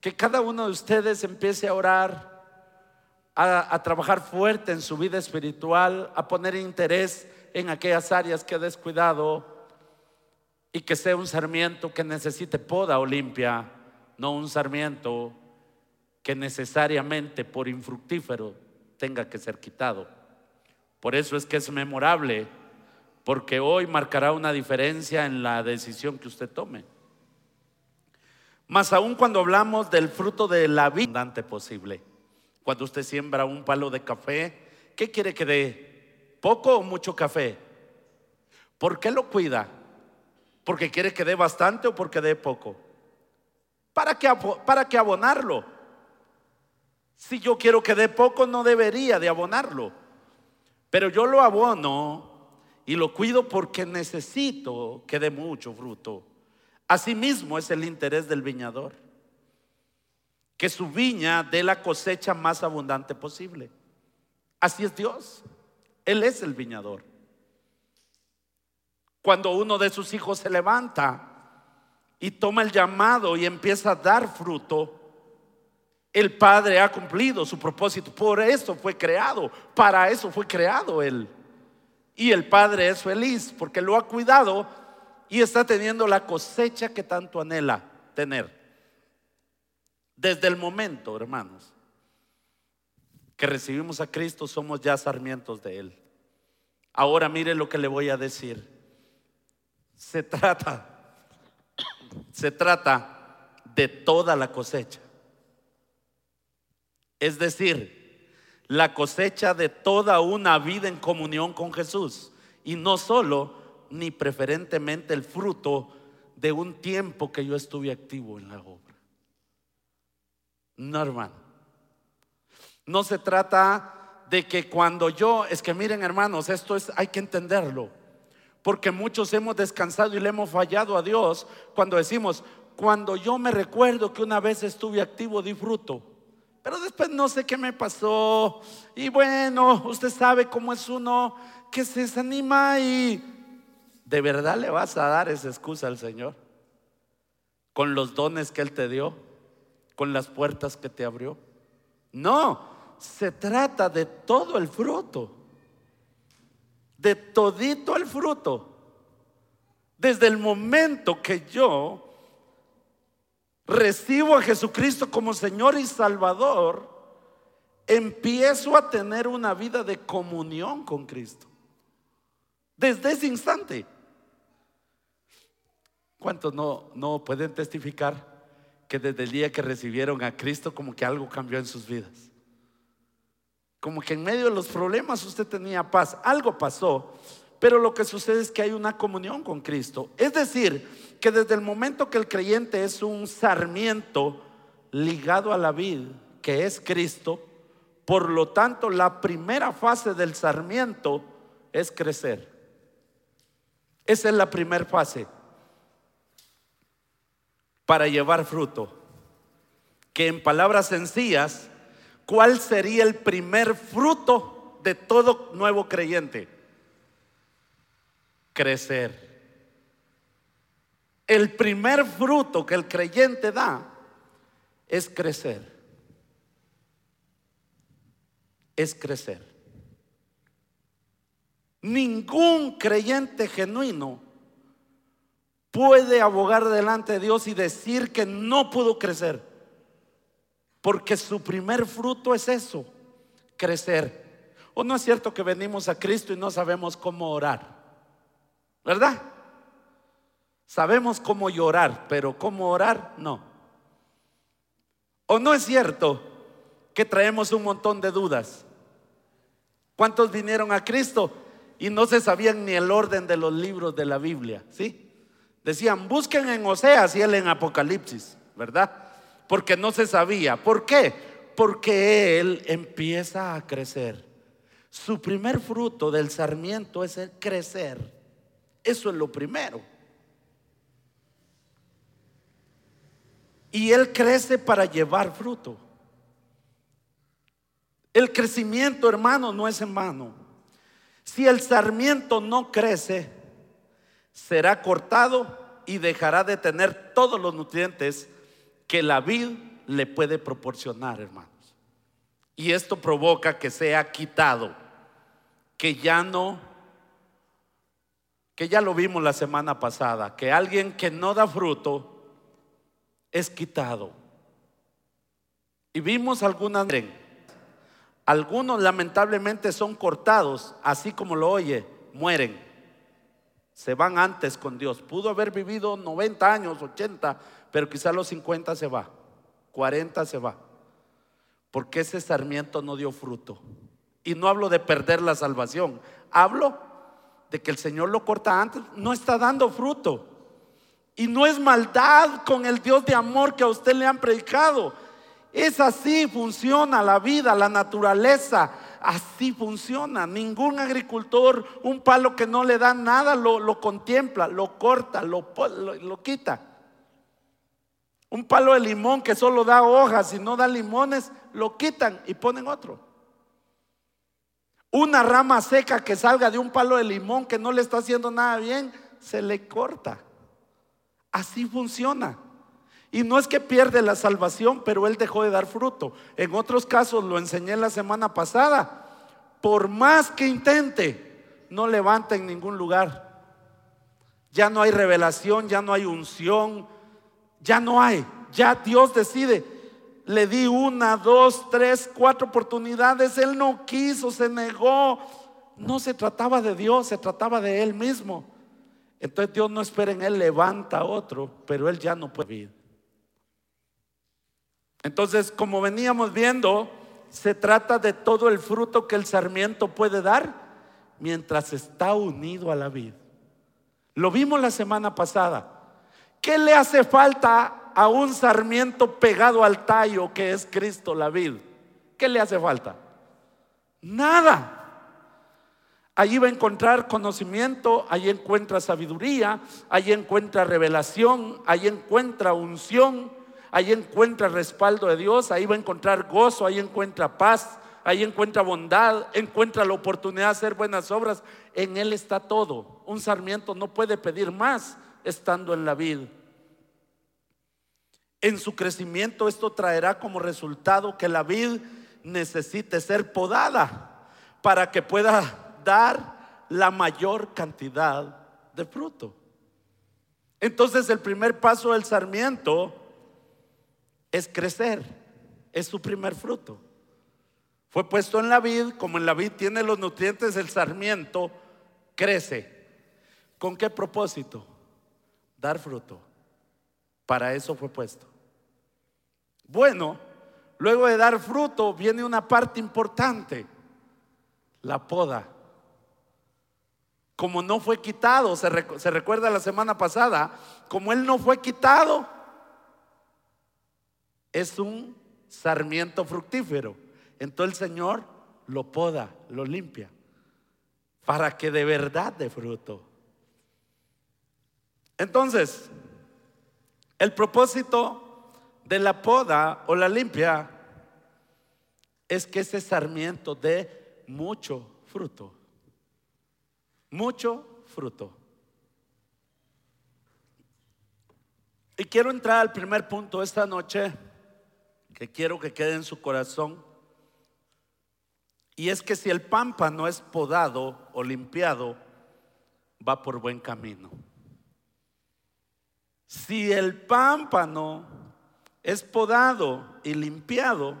Que cada uno de ustedes empiece a orar, a, trabajar fuerte en su vida espiritual, a poner interés en aquellas áreas que ha descuidado y que sea un sarmiento que necesite poda o limpia, no un sarmiento que necesariamente por infructífero tenga que ser quitado. Por eso es que es memorable, porque hoy marcará una diferencia en la decisión que usted tome. Más aún cuando hablamos del fruto de la vida abundante posible. Cuando usted siembra un palo de café, ¿qué quiere que dé? ¿Poco o mucho café? ¿Por qué lo cuida? ¿Porque quiere que dé bastante o porque dé poco? ¿Para qué, para qué abonarlo? Si yo quiero que dé poco, no debería de abonarlo. Pero yo lo abono y lo cuido porque necesito que dé mucho fruto. Asimismo es el interés del viñador. Que su viña dé la cosecha más abundante posible. Así es Dios. Él es el viñador. Cuando uno de sus hijos se levanta y toma el llamado y empieza a dar fruto, el Padre ha cumplido su propósito. Por eso fue creado. Para eso fue creado Él. Y el Padre es feliz porque lo ha cuidado y está teniendo la cosecha que tanto anhela tener. Desde el momento, hermanos, que recibimos a Cristo, somos ya sarmientos de Él. Ahora mire lo que le voy a decir. Se trata, se trata de toda la cosecha. Es decir, la cosecha de toda una vida en comunión con Jesús. Y no solo ni preferentemente el fruto de un tiempo que yo estuve activo en la obra. No, hermano. No se trata de que cuando yo, es que miren hermanos, esto es, hay que entenderlo. Porque muchos hemos descansado y le hemos fallado a Dios cuando decimos, cuando yo me recuerdo que una vez estuve activo, disfruto. Pero después no sé qué me pasó. Y bueno, usted sabe cómo es uno que se desanima y ¿de verdad le vas a dar esa excusa al Señor? Con los dones que Él te dio, con las puertas que te abrió. No, se trata de todo el fruto, de todito el fruto. Desde el momento que yo recibo a Jesucristo como Señor y Salvador, empiezo a tener una vida de comunión con Cristo. Desde ese instante. ¿Cuántos no, no pueden testificar que desde el día que recibieron a Cristo como que algo cambió en sus vidas? Como que en medio de los problemas usted tenía paz, algo pasó, pero lo que sucede es que hay una comunión con Cristo. Es decir, que desde el momento que el creyente es un sarmiento ligado a la vid, que es Cristo, por lo tanto la primera fase del sarmiento es crecer. Esa es la primera fase para llevar fruto. Que en palabras sencillas, ¿cuál sería el primer fruto de todo nuevo creyente? Crecer. El primer fruto que el creyente da es crecer. Es crecer. Ningún creyente genuino puede abogar delante de Dios y decir que no pudo crecer. Porque su primer fruto es eso, crecer. ¿O no es cierto que venimos a Cristo y no sabemos cómo orar? ¿Verdad? Sabemos cómo llorar, pero cómo orar, no. ¿O no es cierto que traemos un montón de dudas? ¿Cuántos vinieron a Cristo y no se sabían ni el orden de los libros de la Biblia? ¿Sí? Decían, busquen en Oseas y él en Apocalipsis, ¿verdad? Porque no se sabía. ¿Por qué? Porque él empieza a crecer. Su primer fruto del sarmiento es el crecer. Eso es lo primero. Y Él crece para llevar fruto. El crecimiento, hermano, no es en vano. Si el sarmiento no crece, será cortado y dejará de tener todos los nutrientes que la vid le puede proporcionar, hermanos. Y esto provoca que sea quitado, que ya no, que ya lo vimos la semana pasada, que alguien que no da fruto es quitado. Y vimos algunas, algunos lamentablemente son cortados, así como lo oye, mueren se van antes con Dios. Pudo haber vivido 90 años, 80, pero quizá los 50 se va, 40 se va. Porque ese sarmiento no dio fruto. Y no hablo de perder la salvación, hablo de que el Señor lo corta antes, no está dando fruto. Y no es maldad con el Dios de amor que a usted le han predicado. Es así, funciona la vida, la naturaleza. Así funciona. Ningún agricultor, un palo que no le da nada, lo, contempla, lo corta, lo, lo quita. Un palo de limón que solo da hojas y no da limones, lo quitan y ponen otro. Una rama seca que salga de un palo de limón que no le está haciendo nada bien, se le corta. Así funciona. Y no es que pierde la salvación, pero él dejó de dar fruto. En otros casos, lo enseñé la semana pasada, por más que intente, no levanta en ningún lugar. Ya no hay revelación, ya no hay unción, ya no hay. Ya Dios decide. Le di una, dos, tres, cuatro oportunidades. Él no quiso, se negó. No se trataba de Dios, se trataba de Él mismo. Entonces Dios no espera en Él, levanta a otro, pero Él ya no puede vivir. Entonces, como veníamos viendo, se trata de todo el fruto que el sarmiento puede dar mientras está unido a la vid. Lo vimos la semana pasada. ¿Qué le hace falta a un sarmiento pegado al tallo que es Cristo, la vid? ¿Qué le hace falta? Nada. Allí va a encontrar conocimiento, allí encuentra sabiduría, allí encuentra revelación, allí encuentra unción, ahí encuentra respaldo de Dios, ahí va a encontrar gozo, ahí encuentra paz, ahí encuentra bondad, encuentra la oportunidad de hacer buenas obras. En Él está todo. Un sarmiento no puede pedir más estando en la vid. En su crecimiento esto traerá como resultado que la vid necesite ser podada para que pueda dar la mayor cantidad de fruto. Entonces el primer paso del sarmiento es crecer, es su primer fruto. Fue puesto en la vid, como en la vid tiene los nutrientes, el sarmiento crece. ¿Con qué propósito? Dar fruto. Para eso fue puesto. Bueno, luego de dar fruto viene una parte importante, la poda. Como no fue quitado, se, recuerda la semana pasada, como él no fue quitado, es un sarmiento fructífero. Entonces el Señor lo poda, lo limpia, para que de verdad dé fruto. Entonces, el propósito de la poda o la limpia es que ese sarmiento dé mucho fruto. Mucho fruto. Y quiero entrar al primer punto esta noche que quiero que quede en su corazón. Y es que si el pámpano es podado o limpiado, va por buen camino. Si el pámpano es podado y limpiado,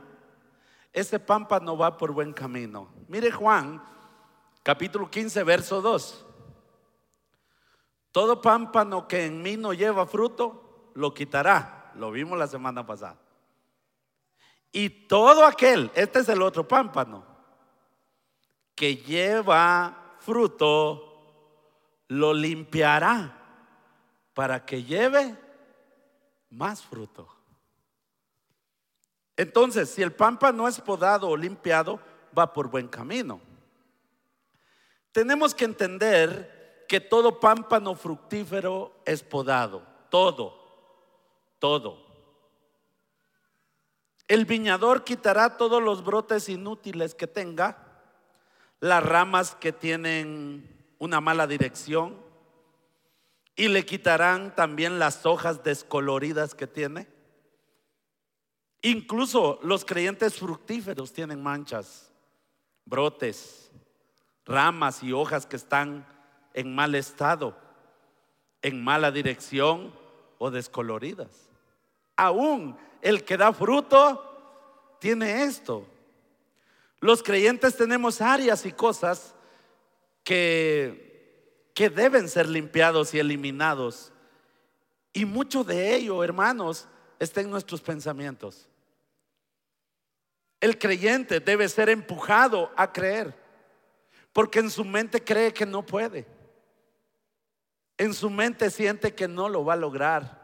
ese pámpano va por buen camino. Mire Juan, capítulo 15, verso 2. Todo pámpano que en mí no lleva fruto, lo quitará. Lo vimos la semana pasada. Y todo aquel, este es el otro pámpano, que lleva fruto, lo limpiará para que lleve más fruto. Entonces, si el pámpano es podado o limpiado, va por buen camino. Tenemos que entender que todo pámpano fructífero es podado, todo, todo. El viñador quitará todos los brotes inútiles que tenga, las ramas que tienen una mala dirección, y le quitarán también las hojas descoloridas que tiene. Incluso los creyentes fructíferos tienen manchas, brotes, ramas y hojas que están en mal estado, en mala dirección o descoloridas. Aún el que da fruto tiene esto. Los creyentes tenemos áreas y cosas que, que deben ser limpiados y eliminados. Y mucho de ello, hermanos, está en nuestros pensamientos. El creyente debe ser empujado a creer, porque en su mente cree que no puede. En su mente siente que no lo va a lograr.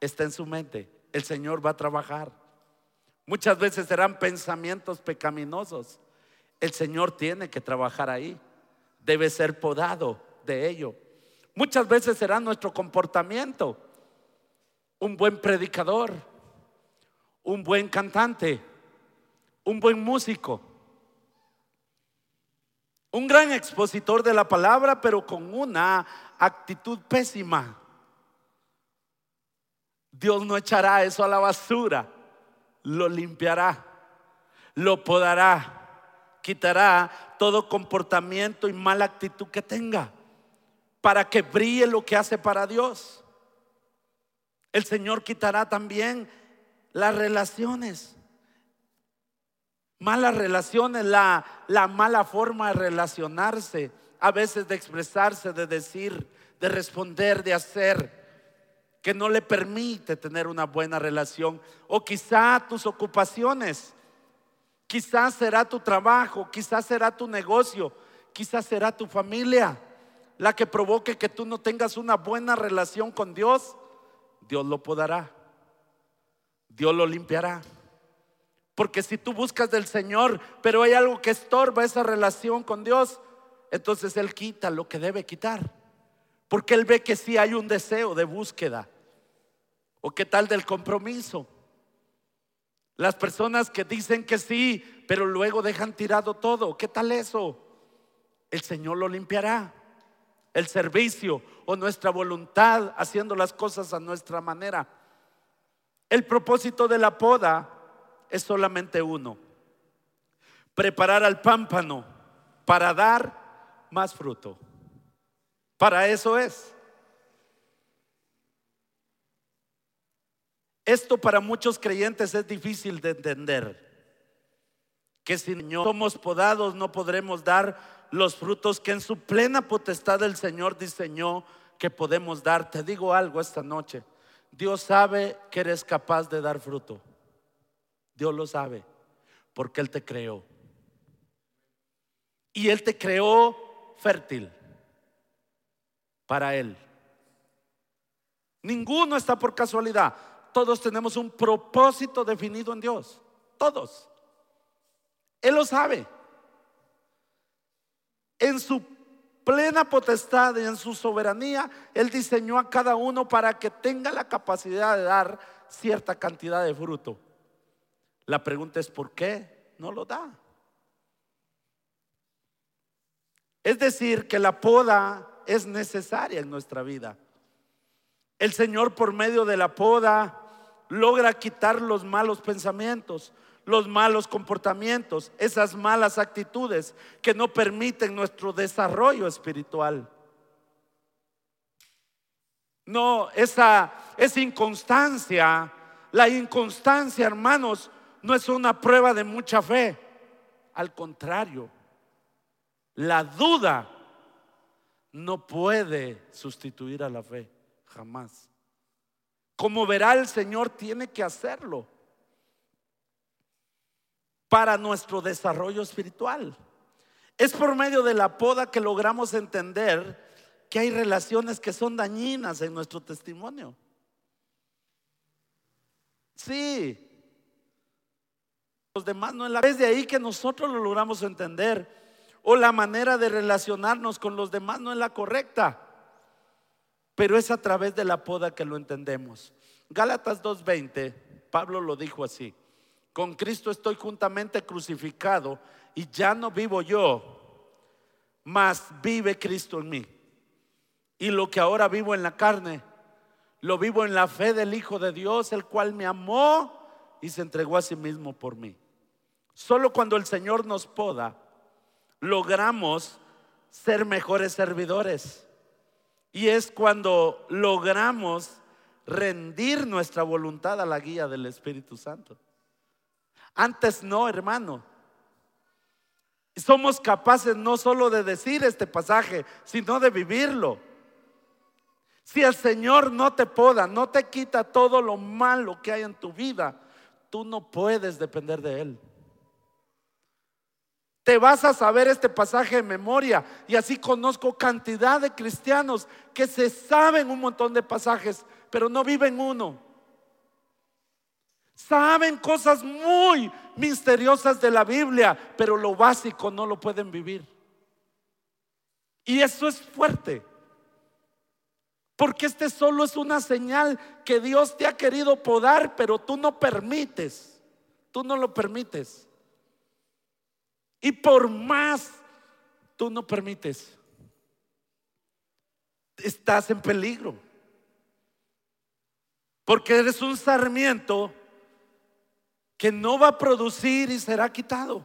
Está en su mente. El Señor va a trabajar. Muchas veces serán pensamientos pecaminosos. El Señor tiene que trabajar ahí. Debe ser podado de ello. Muchas veces será nuestro comportamiento. Un buen predicador, un buen cantante, un buen músico, un gran expositor de la palabra, pero con una actitud pésima. Dios no echará eso a la basura, lo limpiará, lo podará, quitará todo comportamiento y mala actitud que tenga para que brille lo que hace para Dios. El Señor quitará también las relaciones, malas relaciones, la, la mala forma de relacionarse, a veces de expresarse, de decir, de responder, de hacer que no le permite tener una buena relación. O quizá tus ocupaciones, quizás será tu trabajo, quizás será tu negocio, quizás será tu familia la que provoque que tú no tengas una buena relación con Dios. Dios lo podará. Dios lo limpiará. Porque si tú buscas del Señor, pero hay algo que estorba esa relación con Dios, entonces Él quita lo que debe quitar. Porque Él ve que sí hay un deseo de búsqueda. ¿O qué tal del compromiso? Las personas que dicen que sí, pero luego dejan tirado todo. ¿Qué tal eso? El Señor lo limpiará. El servicio o nuestra voluntad haciendo las cosas a nuestra manera. El propósito de la poda es solamente uno. Preparar al pámpano para dar más fruto. Para eso es. Esto para muchos creyentes es difícil de entender. Que si no somos podados no podremos dar los frutos que en su plena potestad el Señor diseñó que podemos dar. Te digo algo esta noche. Dios sabe que eres capaz de dar fruto. Dios lo sabe porque Él te creó. Y Él te creó fértil para Él. Ninguno está por casualidad. Todos tenemos un propósito definido en Dios. Todos. Él lo sabe. En su plena potestad y en su soberanía, Él diseñó a cada uno para que tenga la capacidad de dar cierta cantidad de fruto. La pregunta es, ¿por qué no lo da? Es decir, que la poda es necesaria en nuestra vida. El Señor por medio de la poda logra quitar los malos pensamientos, los malos comportamientos, esas malas actitudes que no permiten nuestro desarrollo espiritual. No, esa, esa inconstancia, la inconstancia, hermanos, no es una prueba de mucha fe. Al contrario, la duda no puede sustituir a la fe, jamás. Como verá el Señor, tiene que hacerlo para nuestro desarrollo espiritual. Es por medio de la poda que logramos entender que hay relaciones que son dañinas en nuestro testimonio. Sí. Los demás no en la vez de ahí que nosotros lo logramos entender o la manera de relacionarnos con los demás no es la correcta, pero es a través de la poda que lo entendemos. Gálatas 2.20, Pablo lo dijo así, con Cristo estoy juntamente crucificado y ya no vivo yo, mas vive Cristo en mí. Y lo que ahora vivo en la carne, lo vivo en la fe del Hijo de Dios, el cual me amó y se entregó a sí mismo por mí. Solo cuando el Señor nos poda, logramos ser mejores servidores. Y es cuando logramos rendir nuestra voluntad a la guía del Espíritu Santo. Antes no, hermano. Somos capaces no solo de decir este pasaje, sino de vivirlo. Si el Señor no te poda, no te quita todo lo malo que hay en tu vida, tú no puedes depender de Él. Te vas a saber este pasaje de memoria y así conozco cantidad de cristianos que se saben un montón de pasajes, pero no viven uno. Saben cosas muy misteriosas de la Biblia, pero lo básico no lo pueden vivir. Y eso es fuerte. Porque este solo es una señal que Dios te ha querido podar, pero tú no permites. Tú no lo permites. Y por más tú no permites, estás en peligro. Porque eres un sarmiento que no va a producir y será quitado.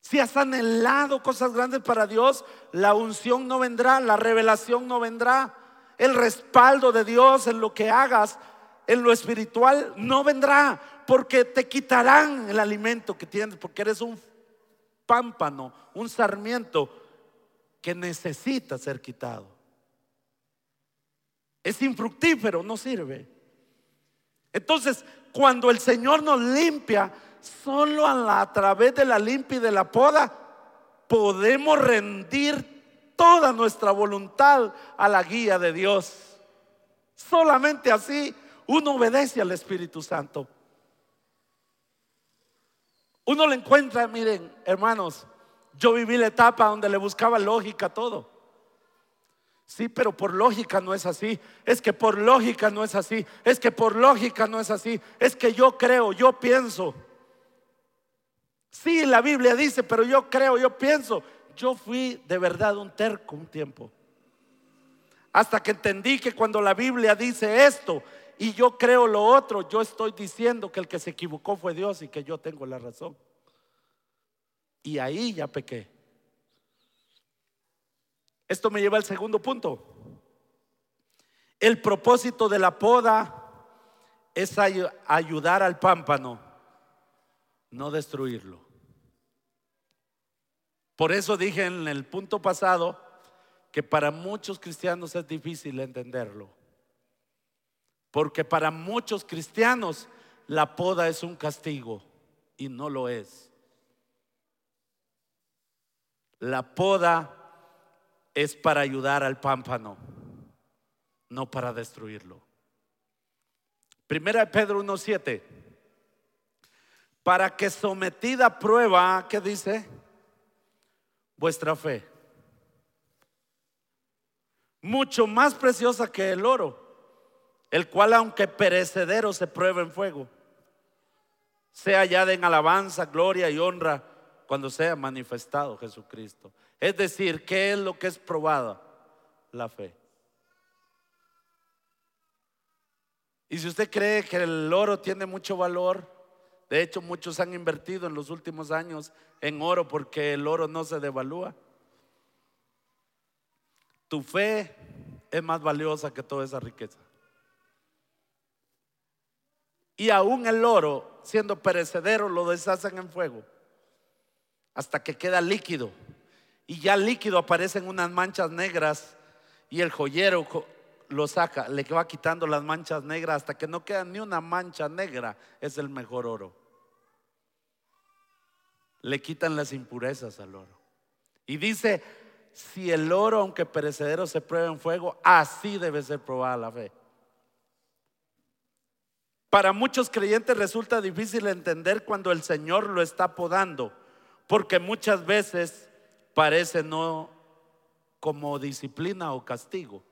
Si has anhelado cosas grandes para Dios, la unción no vendrá, la revelación no vendrá, el respaldo de Dios en lo que hagas, en lo espiritual, no vendrá, porque te quitarán el alimento que tienes, porque eres un pámpano, un sarmiento que necesita ser quitado. Es infructífero, no sirve. Entonces, cuando el Señor nos limpia, solo a, través de la limpia y de la poda podemos rendir toda nuestra voluntad a la guía de Dios. Solamente así uno obedece al Espíritu Santo. Uno le encuentra, miren, hermanos, yo viví la etapa donde le buscaba lógica todo. Sí, pero por lógica no es así. Es que por lógica no es así. Es que por lógica no es así. Es que yo creo, yo pienso. Sí, la Biblia dice, pero yo creo, yo pienso. Yo fui de verdad un terco un tiempo. Hasta que entendí que cuando la Biblia dice esto y yo creo lo otro, yo estoy diciendo que el que se equivocó fue Dios y que yo tengo la razón. Y ahí ya pequé. Esto me lleva al segundo punto. El propósito de la poda es ayudar al pámpano no destruirlo. Por eso dije en el punto pasado que para muchos cristianos es difícil entenderlo. Porque para muchos cristianos la poda es un castigo y no lo es. La poda es para ayudar al pámpano, no para destruirlo. Primera de Pedro 1.7 para que sometida a prueba, ¿qué dice? Vuestra fe. Mucho más preciosa que el oro, el cual aunque perecedero se prueba en fuego, sea hallada en alabanza, gloria y honra cuando sea manifestado Jesucristo. Es decir, ¿qué es lo que es probada? La fe. Y si usted cree que el oro tiene mucho valor, de hecho, muchos han invertido en los últimos años en oro porque el oro no se devalúa. Tu fe es más valiosa que toda esa riqueza. Y aún el oro, siendo perecedero, lo deshacen en fuego hasta que queda líquido. Y ya líquido aparecen unas manchas negras y el joyero lo saca, le va quitando las manchas negras hasta que no queda ni una mancha negra, es el mejor oro. Le quitan las impurezas al oro. Y dice, si el oro, aunque perecedero, se prueba en fuego, así debe ser probada la fe. Para muchos creyentes resulta difícil entender cuando el Señor lo está podando, porque muchas veces parece no como disciplina o castigo.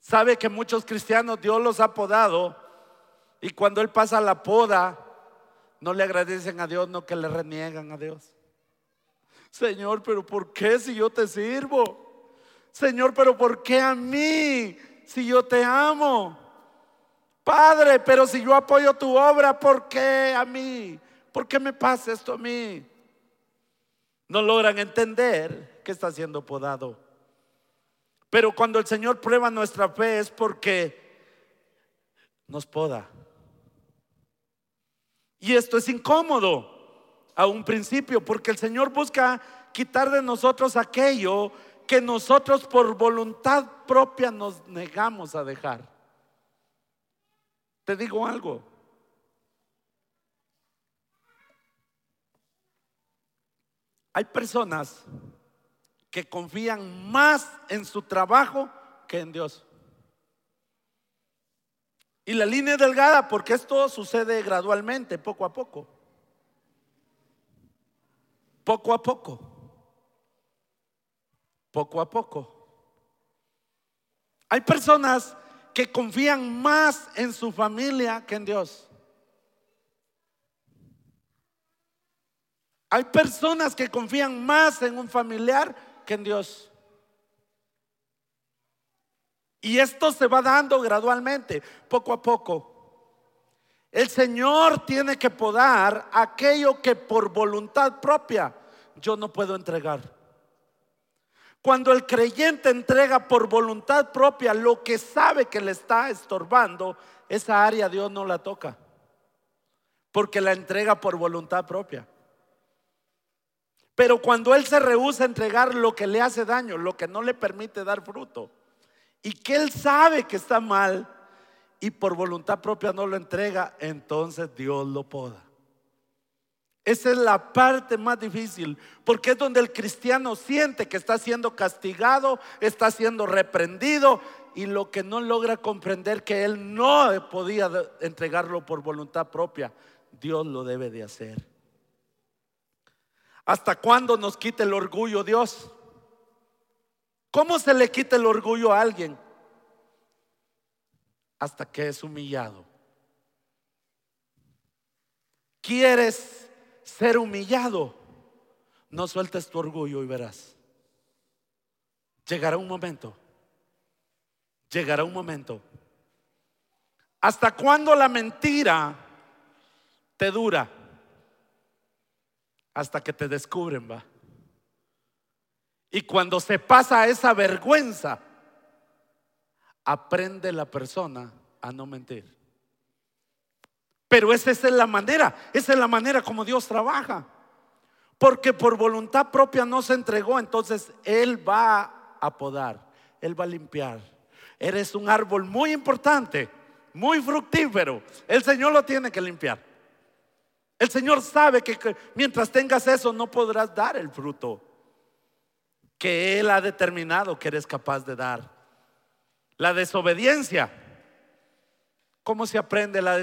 Sabe que muchos cristianos Dios los ha podado y cuando Él pasa la poda, no le agradecen a Dios, no que le reniegan a Dios. Señor, pero ¿por qué si yo te sirvo? Señor, pero ¿por qué a mí si yo te amo? Padre, pero si yo apoyo tu obra, ¿por qué a mí? ¿Por qué me pasa esto a mí? No logran entender que está siendo podado. Pero cuando el Señor prueba nuestra fe es porque nos poda. Y esto es incómodo a un principio, porque el Señor busca quitar de nosotros aquello que nosotros por voluntad propia nos negamos a dejar. Te digo algo. Hay personas que confían más en su trabajo que en Dios. Y la línea es delgada porque esto sucede gradualmente, poco a poco. Poco a poco. Poco a poco. Hay personas que confían más en su familia que en Dios. Hay personas que confían más en un familiar que en Dios. Y esto se va dando gradualmente, poco a poco. El Señor tiene que podar aquello que por voluntad propia yo no puedo entregar. Cuando el creyente entrega por voluntad propia lo que sabe que le está estorbando, esa área Dios no la toca. Porque la entrega por voluntad propia. Pero cuando Él se rehúsa a entregar lo que le hace daño, lo que no le permite dar fruto, y que Él sabe que está mal y por voluntad propia no lo entrega, entonces Dios lo poda. Esa es la parte más difícil, porque es donde el cristiano siente que está siendo castigado, está siendo reprendido y lo que no logra comprender que él no podía entregarlo por voluntad propia, Dios lo debe de hacer. ¿Hasta cuándo nos quita el orgullo Dios? ¿Cómo se le quita el orgullo a alguien? Hasta que es humillado. ¿Quieres ser humillado? No sueltes tu orgullo y verás. Llegará un momento. Llegará un momento. ¿Hasta cuándo la mentira te dura? Hasta que te descubren, va. Y cuando se pasa esa vergüenza, aprende la persona a no mentir. Pero esa es la manera, esa es la manera como Dios trabaja. Porque por voluntad propia no se entregó, entonces Él va a podar, Él va a limpiar. Eres un árbol muy importante, muy fructífero. El Señor lo tiene que limpiar. El Señor sabe que mientras tengas eso no podrás dar el fruto que Él ha determinado que eres capaz de dar. La desobediencia. ¿Cómo se aprende la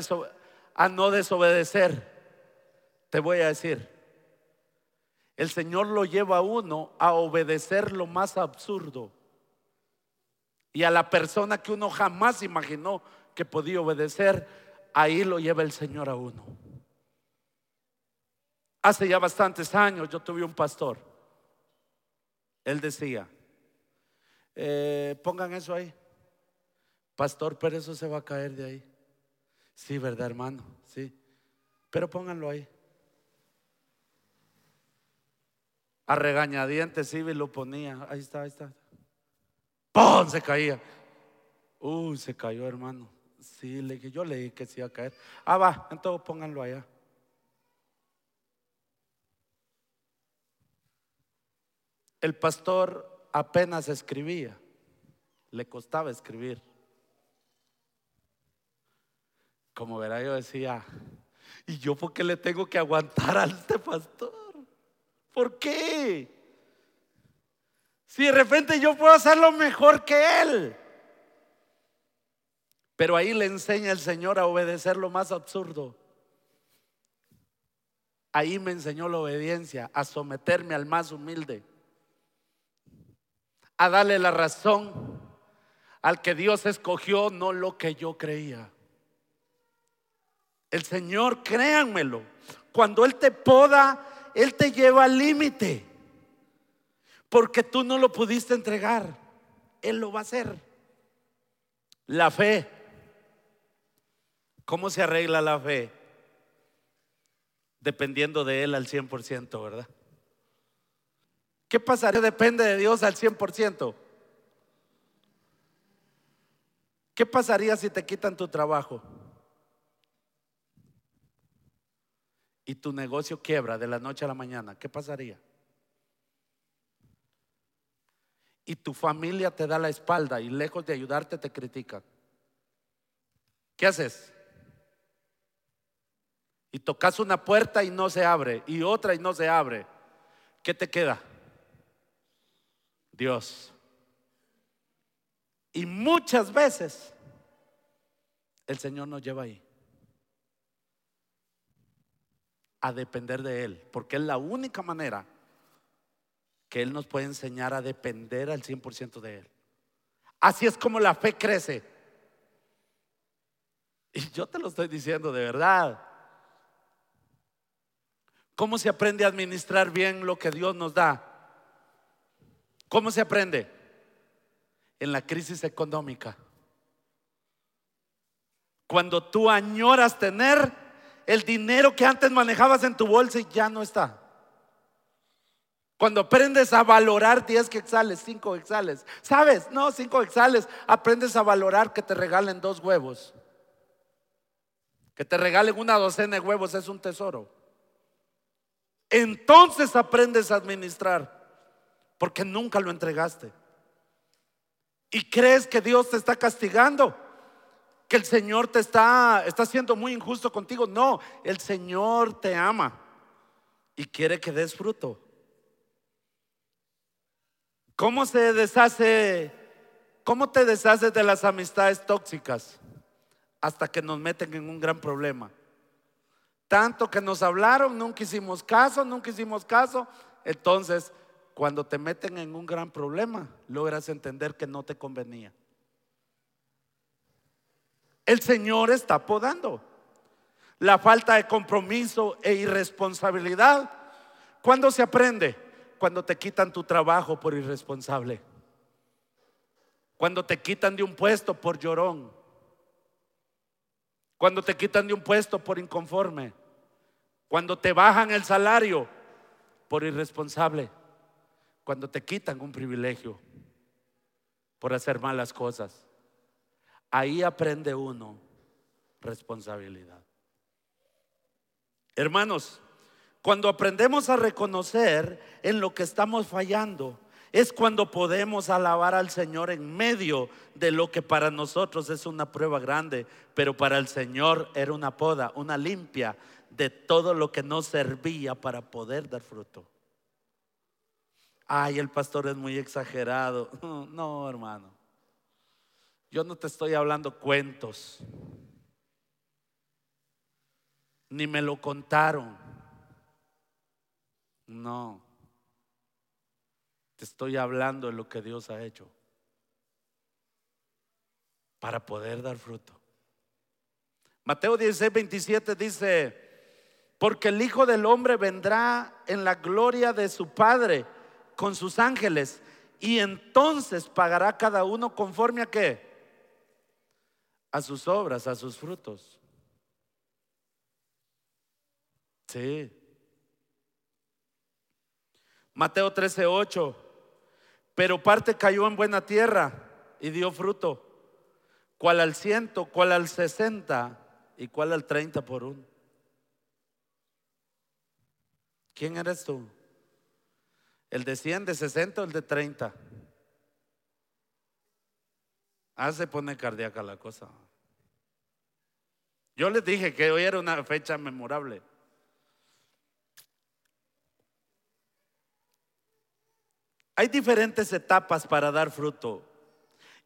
a no desobedecer? Te voy a decir. El Señor lo lleva a uno a obedecer lo más absurdo. Y a la persona que uno jamás imaginó que podía obedecer, ahí lo lleva el Señor a uno. Hace ya bastantes años yo tuve un pastor él decía, eh, pongan eso ahí. Pastor, pero eso se va a caer de ahí. Sí, ¿verdad, hermano? Sí. Pero pónganlo ahí. A regañadientes y lo ponía. Ahí está, ahí está. ¡Pum! Se caía. Uy, se cayó, hermano. Sí, le, yo leí que se iba a caer. Ah, va, entonces pónganlo allá. El pastor apenas escribía, le costaba escribir. Como verá, yo decía, ¿y yo por qué le tengo que aguantar a este pastor? ¿Por qué? Si de repente yo puedo hacerlo mejor que él. Pero ahí le enseña el Señor a obedecer lo más absurdo. Ahí me enseñó la obediencia, a someterme al más humilde a darle la razón al que Dios escogió, no lo que yo creía. El Señor, créanmelo, cuando Él te poda, Él te lleva al límite, porque tú no lo pudiste entregar, Él lo va a hacer. La fe. ¿Cómo se arregla la fe? Dependiendo de Él al 100%, ¿verdad? ¿Qué pasaría? Depende de Dios al 100%. ¿Qué pasaría si te quitan tu trabajo? Y tu negocio quiebra de la noche a la mañana. ¿Qué pasaría? Y tu familia te da la espalda y lejos de ayudarte te critican. ¿Qué haces? Y tocas una puerta y no se abre, y otra y no se abre. ¿Qué te queda? Dios. Y muchas veces el Señor nos lleva ahí. A depender de Él, porque es la única manera que Él nos puede enseñar a depender al 100% de Él. Así es como la fe crece. Y yo te lo estoy diciendo de verdad. ¿Cómo se aprende a administrar bien lo que Dios nos da? ¿Cómo se aprende? En la crisis económica. Cuando tú añoras tener el dinero que antes manejabas en tu bolsa ya no está. Cuando aprendes a valorar 10 quexales, 5 quexales. ¿Sabes? No, 5 quexales. Aprendes a valorar que te regalen dos huevos. Que te regalen una docena de huevos es un tesoro. Entonces aprendes a administrar porque nunca lo entregaste. Y crees que Dios te está castigando, que el Señor te está, está siendo muy injusto contigo. No, el Señor te ama y quiere que des fruto. ¿Cómo se deshace? ¿Cómo te deshaces de las amistades tóxicas? Hasta que nos meten en un gran problema. Tanto que nos hablaron, nunca hicimos caso, nunca hicimos caso. Entonces cuando te meten en un gran problema, logras entender que no te convenía. El Señor está podando. La falta de compromiso e irresponsabilidad. ¿Cuándo se aprende? Cuando te quitan tu trabajo por irresponsable. Cuando te quitan de un puesto por llorón. Cuando te quitan de un puesto por inconforme. Cuando te bajan el salario por irresponsable cuando te quitan un privilegio por hacer malas cosas. Ahí aprende uno responsabilidad. Hermanos, cuando aprendemos a reconocer en lo que estamos fallando, es cuando podemos alabar al Señor en medio de lo que para nosotros es una prueba grande, pero para el Señor era una poda, una limpia de todo lo que no servía para poder dar fruto ay, el pastor es muy exagerado. No, hermano. Yo no te estoy hablando cuentos. Ni me lo contaron. No. Te estoy hablando de lo que Dios ha hecho para poder dar fruto. Mateo 16, 27 dice, porque el Hijo del Hombre vendrá en la gloria de su Padre con sus ángeles y entonces pagará cada uno conforme a qué? A sus obras, a sus frutos. Sí. Mateo 13, 8. Pero parte cayó en buena tierra y dio fruto. ¿Cuál al ciento, cuál al sesenta y cuál al treinta por uno? ¿Quién eres tú? El de 100, de 60 o el de 30. Ah, se pone cardíaca la cosa. Yo les dije que hoy era una fecha memorable. Hay diferentes etapas para dar fruto.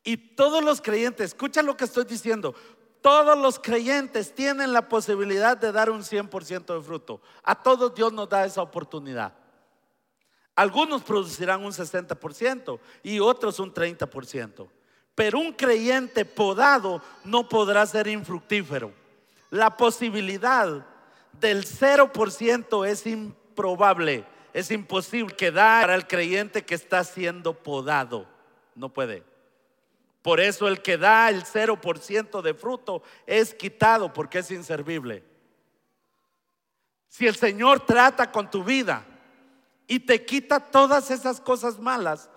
Y todos los creyentes, escucha lo que estoy diciendo, todos los creyentes tienen la posibilidad de dar un 100% de fruto. A todos Dios nos da esa oportunidad. Algunos producirán un 60% y otros un 30%. Pero un creyente podado no podrá ser infructífero. La posibilidad del 0% es improbable, es imposible quedar al creyente que está siendo podado. No puede. Por eso el que da el 0% de fruto es quitado porque es inservible. Si el Señor trata con tu vida y te quita todas esas cosas malas,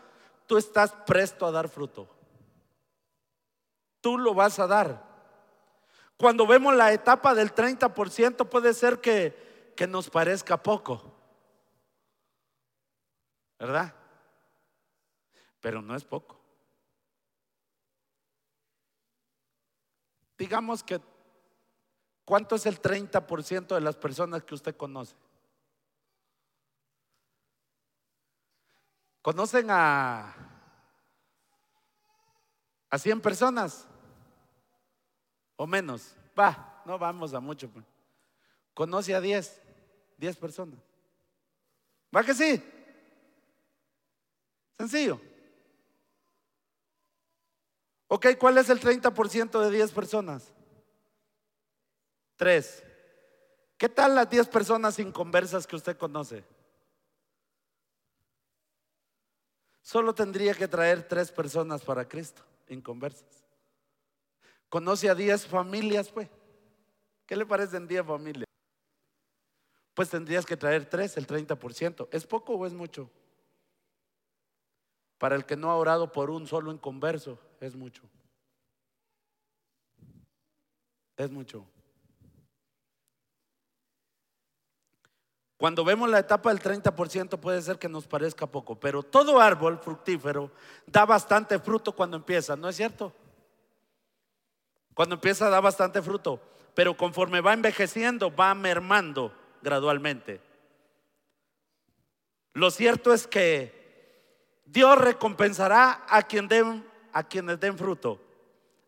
tú estás presto a dar fruto. Tú lo vas a dar. Cuando vemos la etapa del 30% puede ser que, nos parezca poco. ¿Verdad? Pero no es poco. Digamos que, ¿cuánto es el 30% de las personas que usted conoce? ¿Conocen a, a 100 personas? ¿O menos? Va, no vamos a mucho. Pues. ¿Conoce a 10? 10 personas. ¿Va que sí? Sencillo. Ok, ¿cuál es el 30% de 10 personas? Tres. ¿Qué tal las 10 personas inconversas que usted conoce? Solo tendría que traer tres personas para Cristo, inconversas. ¿Conoce a 10 familias, pues? ¿Qué le parecen 10 familias? Pues tendrías que traer tres, el 30%. ¿Es poco o es mucho? Para el que no ha orado por un solo inconverso, es mucho. Es mucho. Cuando vemos la etapa del 30% puede ser que nos parezca poco, pero todo árbol fructífero da bastante fruto cuando empieza, ¿no es cierto? Cuando empieza da bastante fruto, pero conforme va envejeciendo va mermando gradualmente. Lo cierto es que Dios recompensará a quien den a quienes den fruto,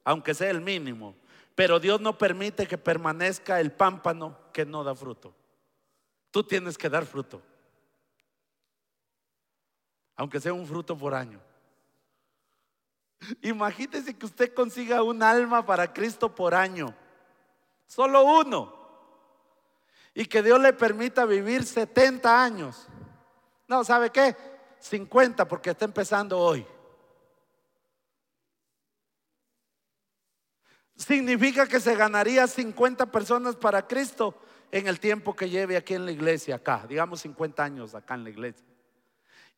aunque sea el mínimo. Pero Dios no permite que permanezca el pámpano que no da fruto. Tú tienes que dar fruto, aunque sea un fruto por año. Imagínese que usted consiga un alma para Cristo por año, solo uno, y que Dios le permita vivir 70 años. No, ¿sabe qué? 50 porque está empezando hoy. significa que se ganaría 50 personas para Cristo en el tiempo que lleve aquí en la iglesia, acá, digamos 50 años acá en la iglesia.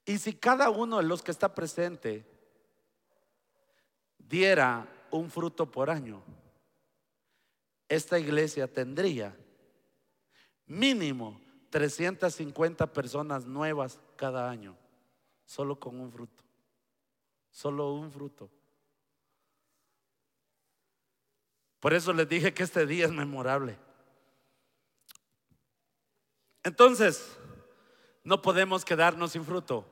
Y si cada uno de los que está presente diera un fruto por año, esta iglesia tendría mínimo 350 personas nuevas cada año, solo con un fruto, solo un fruto. Por eso les dije que este día es memorable. Entonces, no podemos quedarnos sin fruto.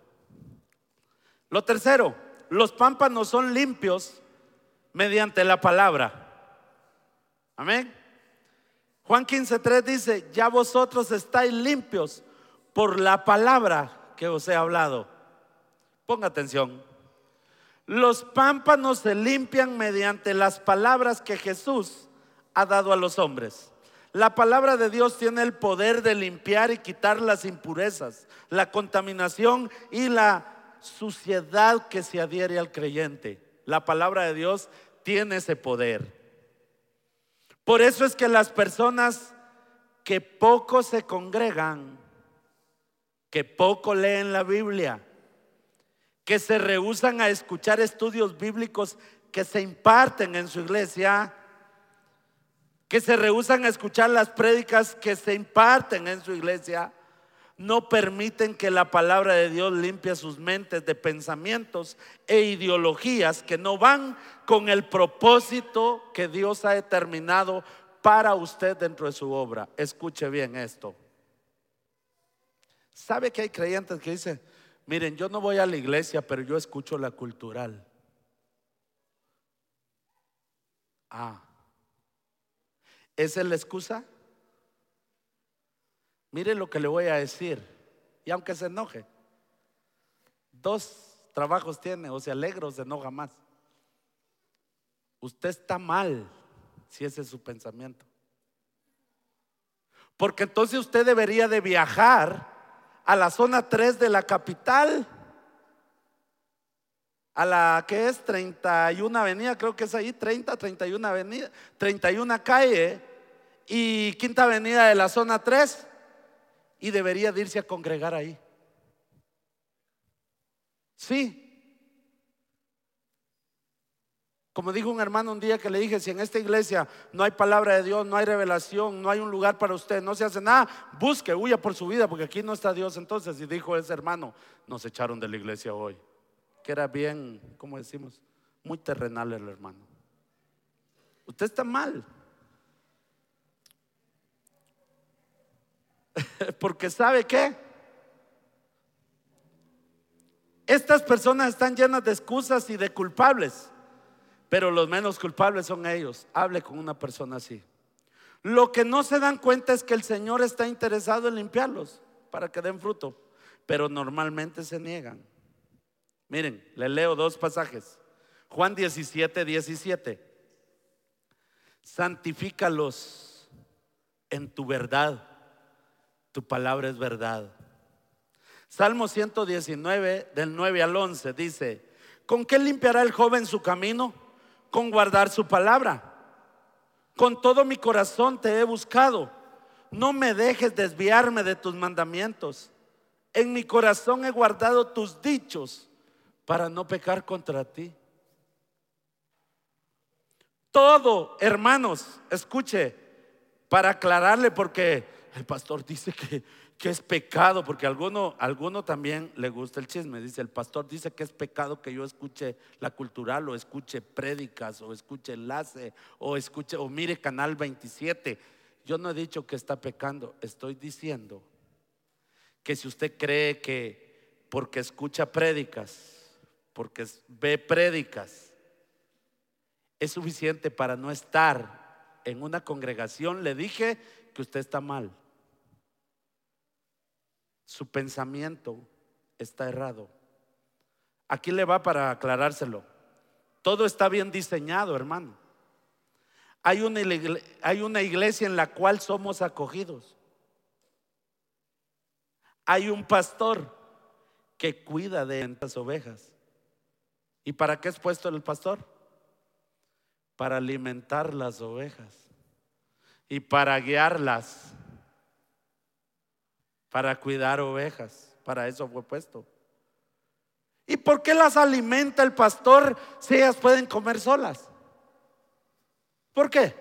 Lo tercero, los pámpanos son limpios mediante la palabra. Amén. Juan 15:3 dice, ya vosotros estáis limpios por la palabra que os he hablado. Ponga atención. Los pámpanos se limpian mediante las palabras que Jesús ha dado a los hombres. La palabra de Dios tiene el poder de limpiar y quitar las impurezas, la contaminación y la suciedad que se adhiere al creyente. La palabra de Dios tiene ese poder. Por eso es que las personas que poco se congregan, que poco leen la Biblia, que se rehusan a escuchar estudios bíblicos que se imparten en su iglesia, que se rehusan a escuchar las prédicas que se imparten en su iglesia, no permiten que la palabra de Dios limpie sus mentes de pensamientos e ideologías que no van con el propósito que Dios ha determinado para usted dentro de su obra. Escuche bien esto. ¿Sabe que hay creyentes que dicen, Miren, yo no voy a la iglesia, pero yo escucho la cultural. Ah, ¿esa es la excusa? Mire lo que le voy a decir. Y aunque se enoje, dos trabajos tiene, o se alegra o se enoja más. Usted está mal si ese es su pensamiento. Porque entonces usted debería de viajar a la zona 3 de la capital a la que es 31 avenida, creo que es ahí, 30, 31 avenida, 31 calle y quinta avenida de la zona 3 y debería de irse a congregar ahí. Sí. Como dijo un hermano un día que le dije, si en esta iglesia no hay palabra de Dios, no hay revelación, no hay un lugar para usted, no se hace nada, busque, huya por su vida, porque aquí no está Dios entonces. Y dijo ese hermano, nos echaron de la iglesia hoy que era bien, como decimos, muy terrenal el hermano. Usted está mal. Porque sabe qué? Estas personas están llenas de excusas y de culpables, pero los menos culpables son ellos. Hable con una persona así. Lo que no se dan cuenta es que el Señor está interesado en limpiarlos para que den fruto, pero normalmente se niegan. Miren, le leo dos pasajes. Juan 17, 17. Santifícalos en tu verdad. Tu palabra es verdad. Salmo 119, del 9 al 11, dice, ¿con qué limpiará el joven su camino? Con guardar su palabra. Con todo mi corazón te he buscado. No me dejes desviarme de tus mandamientos. En mi corazón he guardado tus dichos para no pecar contra ti. Todo, hermanos, escuche, para aclararle porque el pastor dice que, que es pecado, porque alguno, alguno también le gusta el chisme. Dice, el pastor dice que es pecado que yo escuche la cultural o escuche prédicas o escuche enlace o escuche o mire canal 27. Yo no he dicho que está pecando, estoy diciendo que si usted cree que porque escucha prédicas porque ve prédicas, es suficiente para no estar en una congregación, le dije que usted está mal. Su pensamiento está errado. Aquí le va para aclarárselo. Todo está bien diseñado, hermano. Hay una, hay una iglesia en la cual somos acogidos. Hay un pastor que cuida de estas ovejas. ¿Y para qué es puesto el pastor? Para alimentar las ovejas y para guiarlas, para cuidar ovejas. Para eso fue puesto. ¿Y por qué las alimenta el pastor si ellas pueden comer solas? ¿Por qué?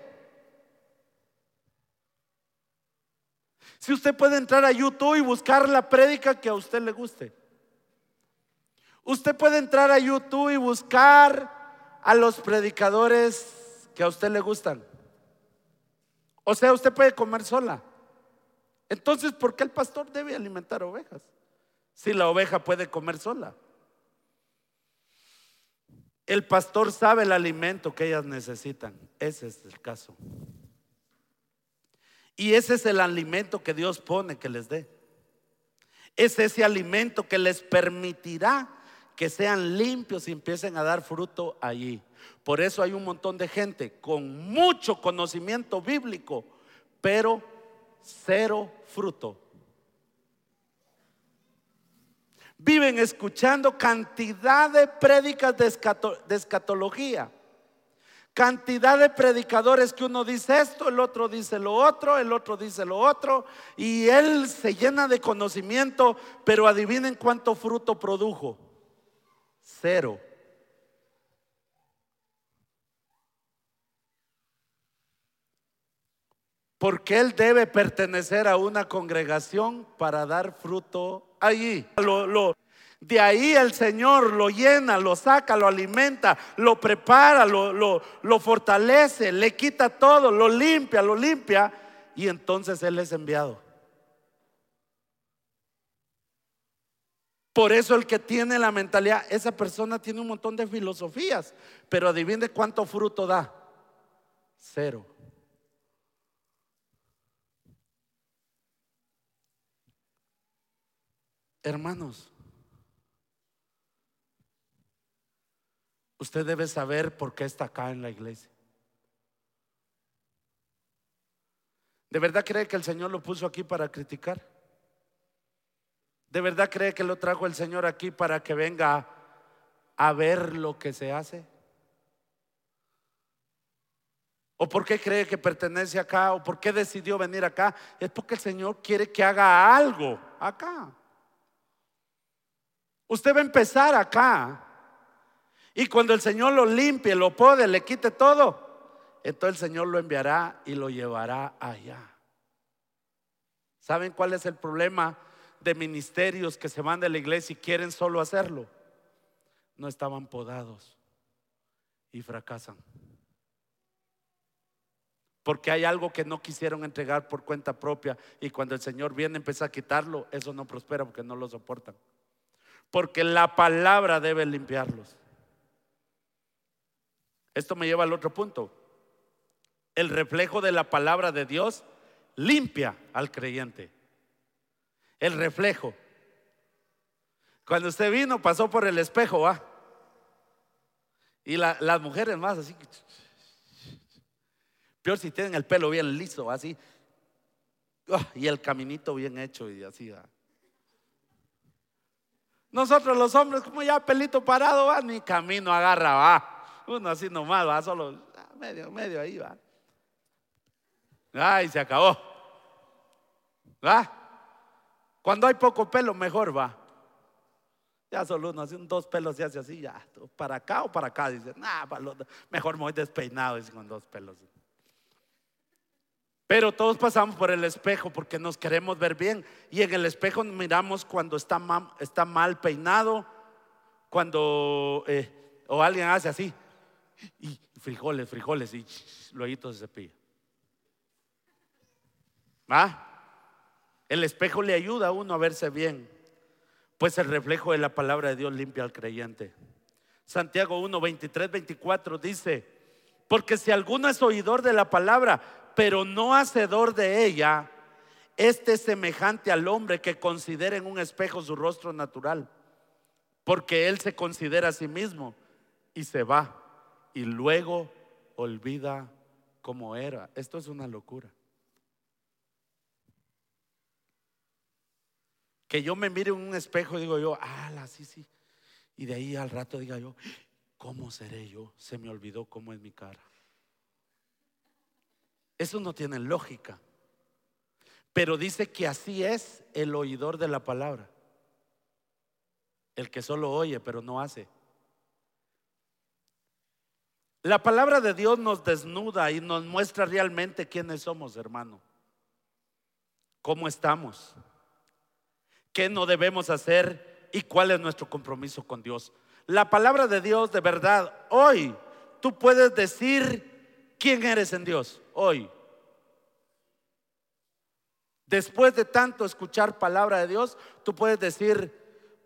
Si usted puede entrar a YouTube y buscar la prédica que a usted le guste. Usted puede entrar a YouTube y buscar a los predicadores que a usted le gustan. O sea, usted puede comer sola. Entonces, ¿por qué el pastor debe alimentar ovejas? Si la oveja puede comer sola. El pastor sabe el alimento que ellas necesitan. Ese es el caso. Y ese es el alimento que Dios pone que les dé. Es ese alimento que les permitirá que sean limpios y empiecen a dar fruto allí. Por eso hay un montón de gente con mucho conocimiento bíblico, pero cero fruto. Viven escuchando cantidad de prédicas de, escatología. Cantidad de predicadores que uno dice esto, el otro dice lo otro, el otro dice lo otro, y él se llena de conocimiento, pero adivinen cuánto fruto produjo. Cero. Porque él debe pertenecer a una congregación para dar fruto allí. de ahí el Señor lo llena, lo saca, lo alimenta, lo prepara, lo, lo fortalece, le quita todo, lo limpia, lo limpia y entonces Él es enviado. Por eso el que tiene la mentalidad, esa persona tiene un montón de filosofías, pero adivine cuánto fruto da. Cero. Hermanos, usted debe saber por qué está acá en la iglesia. ¿De verdad cree que el Señor lo puso aquí para criticar? ¿De verdad cree que lo trajo el Señor aquí para que venga a ver lo que se hace? ¿O por qué cree que pertenece acá? ¿O por qué decidió venir acá? Es porque el Señor quiere que haga algo acá. Usted va a empezar acá. Y cuando el Señor lo limpie, lo pode, le quite todo, entonces el Señor lo enviará y lo llevará allá. ¿Saben cuál es el problema de ministerios que se van de la iglesia y quieren solo hacerlo? No estaban podados y fracasan. Porque hay algo que no quisieron entregar por cuenta propia y cuando el Señor viene empieza a quitarlo, eso no prospera porque no lo soportan. Porque la palabra debe limpiarlos. Esto me lleva al otro punto. El reflejo de la palabra de Dios limpia al creyente. El reflejo. Cuando usted vino, pasó por el espejo, ¿va? Y las mujeres más así. Peor si tienen el pelo bien liso, así. Ah, y el caminito bien hecho y así. Nosotros los hombres, como ya pelito parado, va, ni camino agarra, va. Uno así nomás, va, solo ah, medio, medio ahí, va. Ay, se acabó. ¿Va? Cuando hay poco pelo, mejor va. Ya solo uno, así, dos pelos se hace así, ya, para acá o para acá. Dice, nah, mejor me voy despeinado, dice, con dos pelos. Pero todos pasamos por el espejo porque nos queremos ver bien. Y en el espejo miramos cuando está mal, peinado, cuando eh, o alguien hace así, y frijoles, frijoles, y luego se cepilla. ¿Ah? El espejo le ayuda a uno a verse bien, pues el reflejo de la palabra de Dios limpia al creyente. Santiago 1, 23, 24 dice, porque si alguno es oidor de la palabra, pero no hacedor de ella, este es semejante al hombre que considera en un espejo su rostro natural, porque él se considera a sí mismo y se va y luego olvida cómo era. Esto es una locura. Que yo me mire en un espejo y digo yo, ah, sí, sí. Y de ahí al rato diga yo, ¿cómo seré yo? Se me olvidó cómo es mi cara. Eso no tiene lógica. Pero dice que así es el oidor de la palabra. El que solo oye pero no hace. La palabra de Dios nos desnuda y nos muestra realmente quiénes somos, hermano. ¿Cómo estamos? ¿Qué no debemos hacer? ¿Y cuál es nuestro compromiso con Dios? La palabra de Dios, de verdad, hoy tú puedes decir quién eres en Dios. Hoy. Después de tanto escuchar palabra de Dios, tú puedes decir,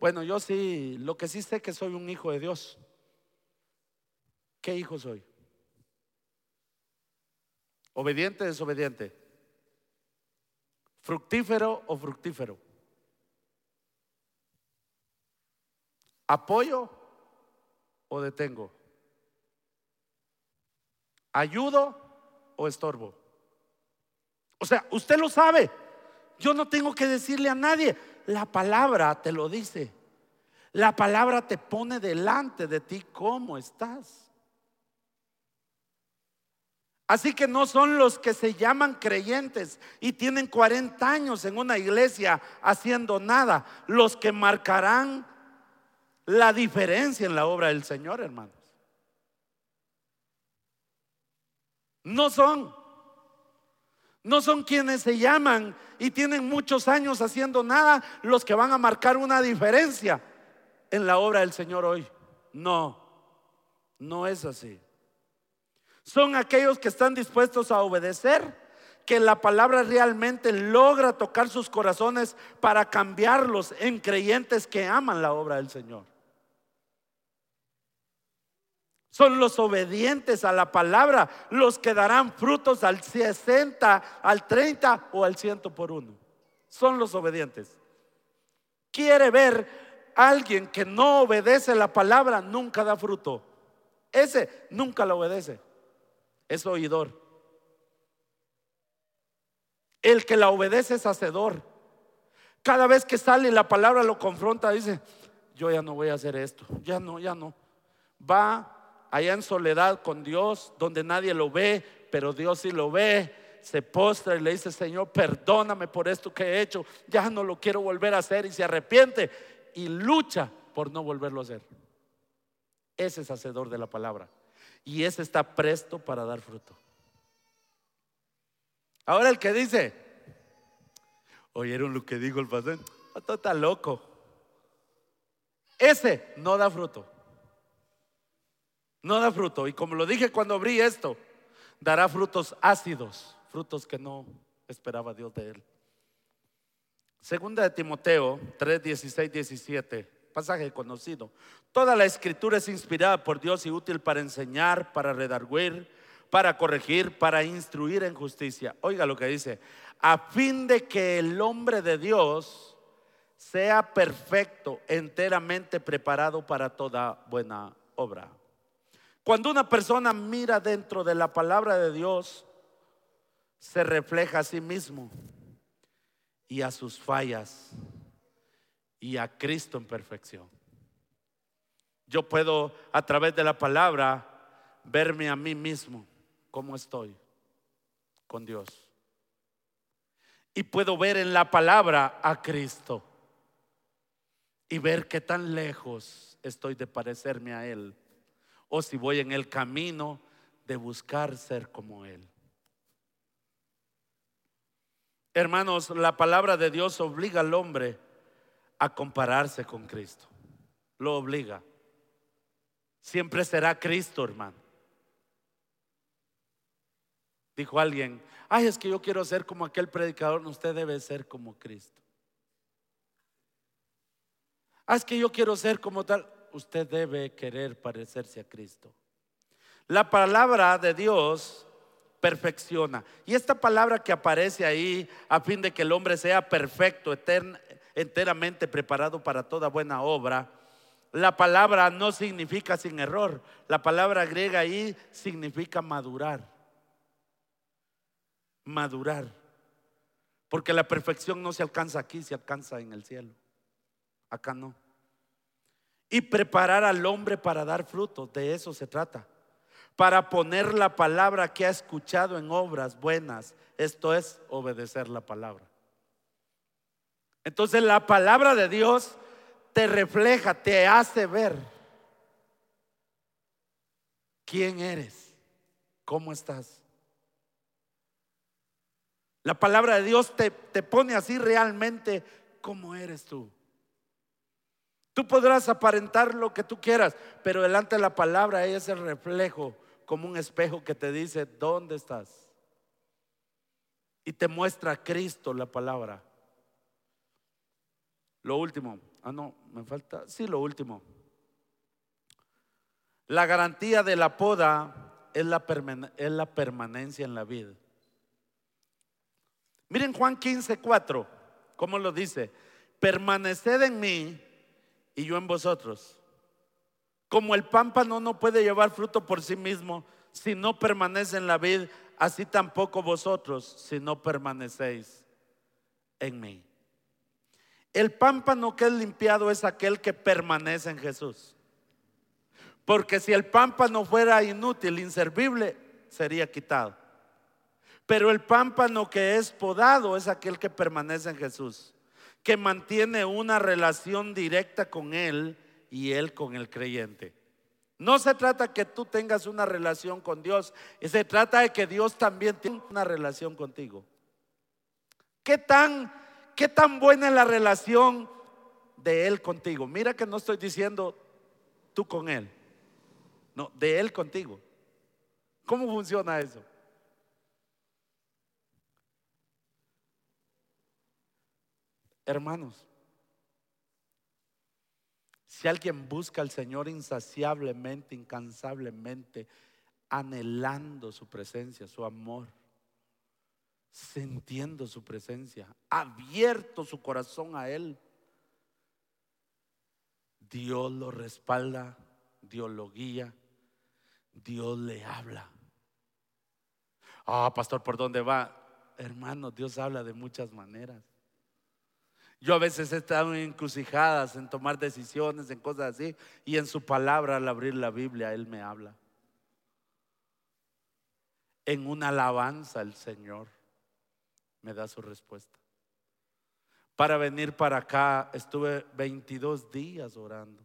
bueno, yo sí, lo que sí sé que soy un hijo de Dios. ¿Qué hijo soy? ¿Obediente o desobediente? ¿Fructífero o fructífero? ¿Apoyo o detengo? ¿Ayudo o estorbo? O sea, usted lo sabe. Yo no tengo que decirle a nadie. La palabra te lo dice. La palabra te pone delante de ti cómo estás. Así que no son los que se llaman creyentes y tienen 40 años en una iglesia haciendo nada, los que marcarán la diferencia en la obra del Señor, hermanos. No son. No son quienes se llaman y tienen muchos años haciendo nada los que van a marcar una diferencia en la obra del Señor hoy. No, no es así. Son aquellos que están dispuestos a obedecer, que la palabra realmente logra tocar sus corazones para cambiarlos en creyentes que aman la obra del Señor. Son los obedientes a la palabra los que darán frutos al 60, al 30 o al 100 por uno. Son los obedientes. Quiere ver a alguien que no obedece la palabra, nunca da fruto. Ese nunca la obedece es oidor. El que la obedece es hacedor. Cada vez que sale la palabra lo confronta, dice, yo ya no voy a hacer esto, ya no, ya no. va allá en soledad con Dios, donde nadie lo ve, pero Dios sí lo ve, se postra y le dice, Señor, perdóname por esto que he hecho, ya no lo quiero volver a hacer y se arrepiente y lucha por no volverlo a hacer. Ese es hacedor de la palabra y ese está presto para dar fruto. Ahora el que dice, oyeron lo que dijo el pastor, está loco. Ese no da fruto. No da fruto. Y como lo dije cuando abrí esto, dará frutos ácidos, frutos que no esperaba Dios de él. Segunda de Timoteo 3, 16, 17, pasaje conocido. Toda la escritura es inspirada por Dios y útil para enseñar, para redarguir, para corregir, para instruir en justicia. Oiga lo que dice, a fin de que el hombre de Dios sea perfecto, enteramente preparado para toda buena obra. Cuando una persona mira dentro de la palabra de Dios, se refleja a sí mismo y a sus fallas y a Cristo en perfección. Yo puedo a través de la palabra verme a mí mismo cómo estoy con Dios. Y puedo ver en la palabra a Cristo y ver qué tan lejos estoy de parecerme a Él o si voy en el camino de buscar ser como Él. Hermanos, la palabra de Dios obliga al hombre a compararse con Cristo. Lo obliga. Siempre será Cristo, hermano. Dijo alguien, ay, es que yo quiero ser como aquel predicador. Usted debe ser como Cristo. Ah, es que yo quiero ser como tal usted debe querer parecerse a Cristo. La palabra de Dios perfecciona. Y esta palabra que aparece ahí a fin de que el hombre sea perfecto, enteramente preparado para toda buena obra, la palabra no significa sin error. La palabra griega ahí significa madurar. Madurar. Porque la perfección no se alcanza aquí, se alcanza en el cielo. Acá no y preparar al hombre para dar frutos. De eso se trata. Para poner la palabra que ha escuchado en obras buenas. Esto es obedecer la palabra. Entonces la palabra de Dios te refleja, te hace ver quién eres, cómo estás. La palabra de Dios te, te pone así realmente cómo eres tú. Tú podrás aparentar lo que tú quieras, pero delante de la palabra ella es el reflejo, como un espejo que te dice, ¿dónde estás? Y te muestra a Cristo la palabra. Lo último, ah no, me falta, sí, lo último. La garantía de la poda es la, es la permanencia en la vida. Miren Juan 15, 4, ¿cómo lo dice? Permaneced en mí y yo en vosotros. Como el pámpano no puede llevar fruto por sí mismo si no permanece en la vid, así tampoco vosotros si no permanecéis en mí. El pámpano que es limpiado es aquel que permanece en Jesús. Porque si el pámpano fuera inútil, inservible, sería quitado. Pero el pámpano que es podado es aquel que permanece en Jesús que mantiene una relación directa con Él y Él con el creyente. No se trata que tú tengas una relación con Dios, se trata de que Dios también tiene una relación contigo. ¿Qué tan, qué tan buena es la relación de Él contigo? Mira que no estoy diciendo tú con Él, no, de Él contigo. ¿Cómo funciona eso? Hermanos, si alguien busca al Señor insaciablemente, incansablemente, anhelando su presencia, su amor, sintiendo su presencia, abierto su corazón a Él, Dios lo respalda, Dios lo guía, Dios le habla. Ah, pastor, ¿por dónde va? Hermano, Dios habla de muchas maneras. Yo a veces he estado en encrucijadas, en tomar decisiones, en cosas así, y en su palabra al abrir la Biblia Él me habla. En una alabanza el Señor me da su respuesta. Para venir para acá estuve 22 días orando,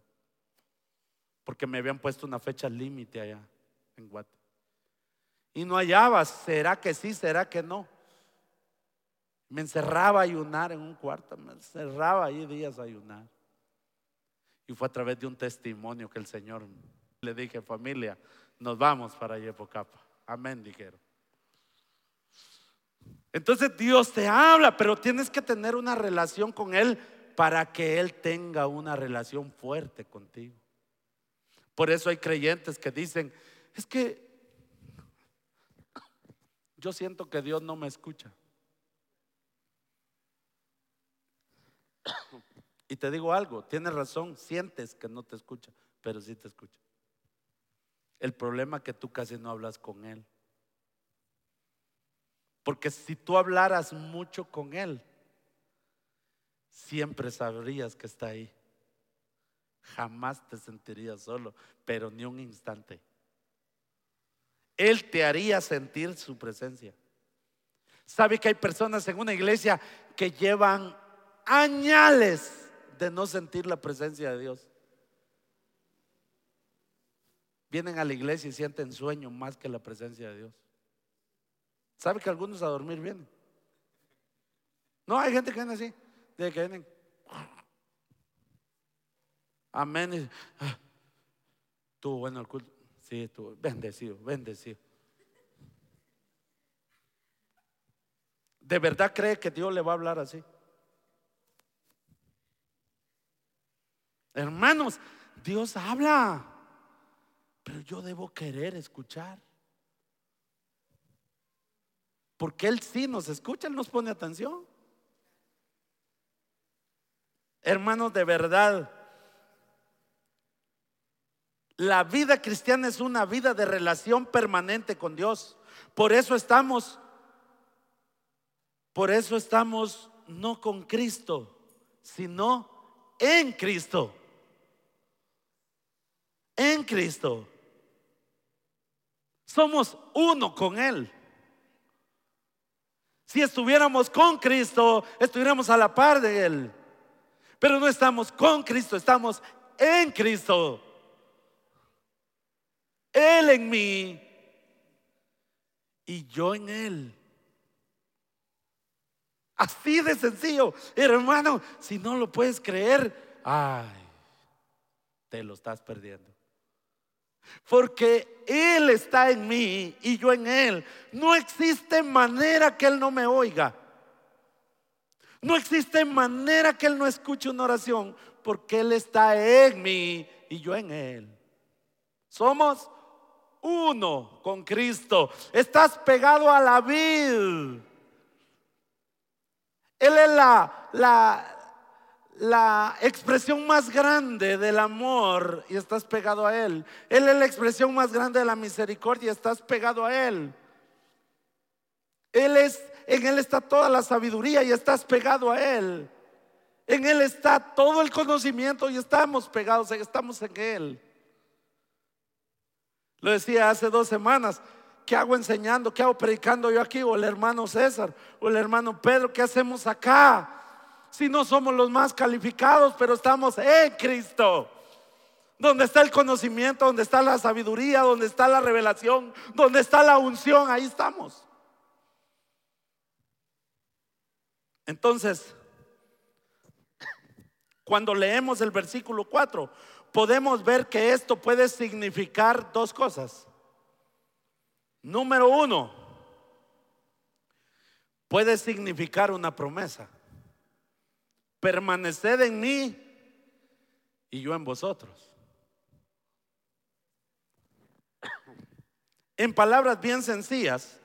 porque me habían puesto una fecha límite allá en Guate. Y no hallaba, ¿será que sí, será que no? Me encerraba a ayunar en un cuarto, me encerraba ahí días a ayunar. Y fue a través de un testimonio que el Señor le dije, familia, nos vamos para Yepocapa. Amén, dijeron. Entonces Dios te habla, pero tienes que tener una relación con Él para que Él tenga una relación fuerte contigo. Por eso hay creyentes que dicen, es que yo siento que Dios no me escucha. Y te digo algo, tienes razón, sientes que no te escucha, pero sí te escucha. El problema es que tú casi no hablas con Él. Porque si tú hablaras mucho con Él, siempre sabrías que está ahí. Jamás te sentirías solo, pero ni un instante. Él te haría sentir su presencia. ¿Sabe que hay personas en una iglesia que llevan añales de no sentir la presencia de Dios. Vienen a la iglesia y sienten sueño más que la presencia de Dios. ¿Sabe que algunos a dormir vienen? No, hay gente que viene así, de que vienen. Amén. Ah, tuvo bueno el culto. Sí, estuvo bendecido, bendecido. ¿De verdad cree que Dios le va a hablar así? Hermanos, Dios habla, pero yo debo querer escuchar. Porque Él sí nos escucha, Él nos pone atención. Hermanos, de verdad, la vida cristiana es una vida de relación permanente con Dios. Por eso estamos, por eso estamos no con Cristo, sino en Cristo en Cristo. Somos uno con Él. Si estuviéramos con Cristo, estuviéramos a la par de Él. Pero no estamos con Cristo, estamos en Cristo. Él en mí y yo en Él. Así de sencillo. Hermano, si no lo puedes creer, ay, te lo estás perdiendo. Porque Él está en mí y yo en Él. No existe manera que Él no me oiga. No existe manera que Él no escuche una oración porque Él está en mí y yo en Él. Somos uno con Cristo. Estás pegado a la vid. Él es la, la, la expresión más grande del amor y estás pegado a Él. Él es la expresión más grande de la misericordia y estás pegado a Él. Él es, en Él está toda la sabiduría y estás pegado a Él. En Él está todo el conocimiento y estamos pegados, estamos en Él. Lo decía hace dos semanas. ¿Qué hago enseñando? ¿Qué hago predicando yo aquí? O el hermano César, o el hermano Pedro, ¿qué hacemos acá? Si no somos los más calificados, pero estamos en Cristo? Donde está el conocimiento, donde está la sabiduría, donde está la revelación, donde está la unción, ahí estamos. Entonces, cuando leemos el versículo 4, podemos ver que esto puede significar dos cosas. Número uno, puede significar una promesa permaneced en mí y yo en vosotros. En palabras bien sencillas,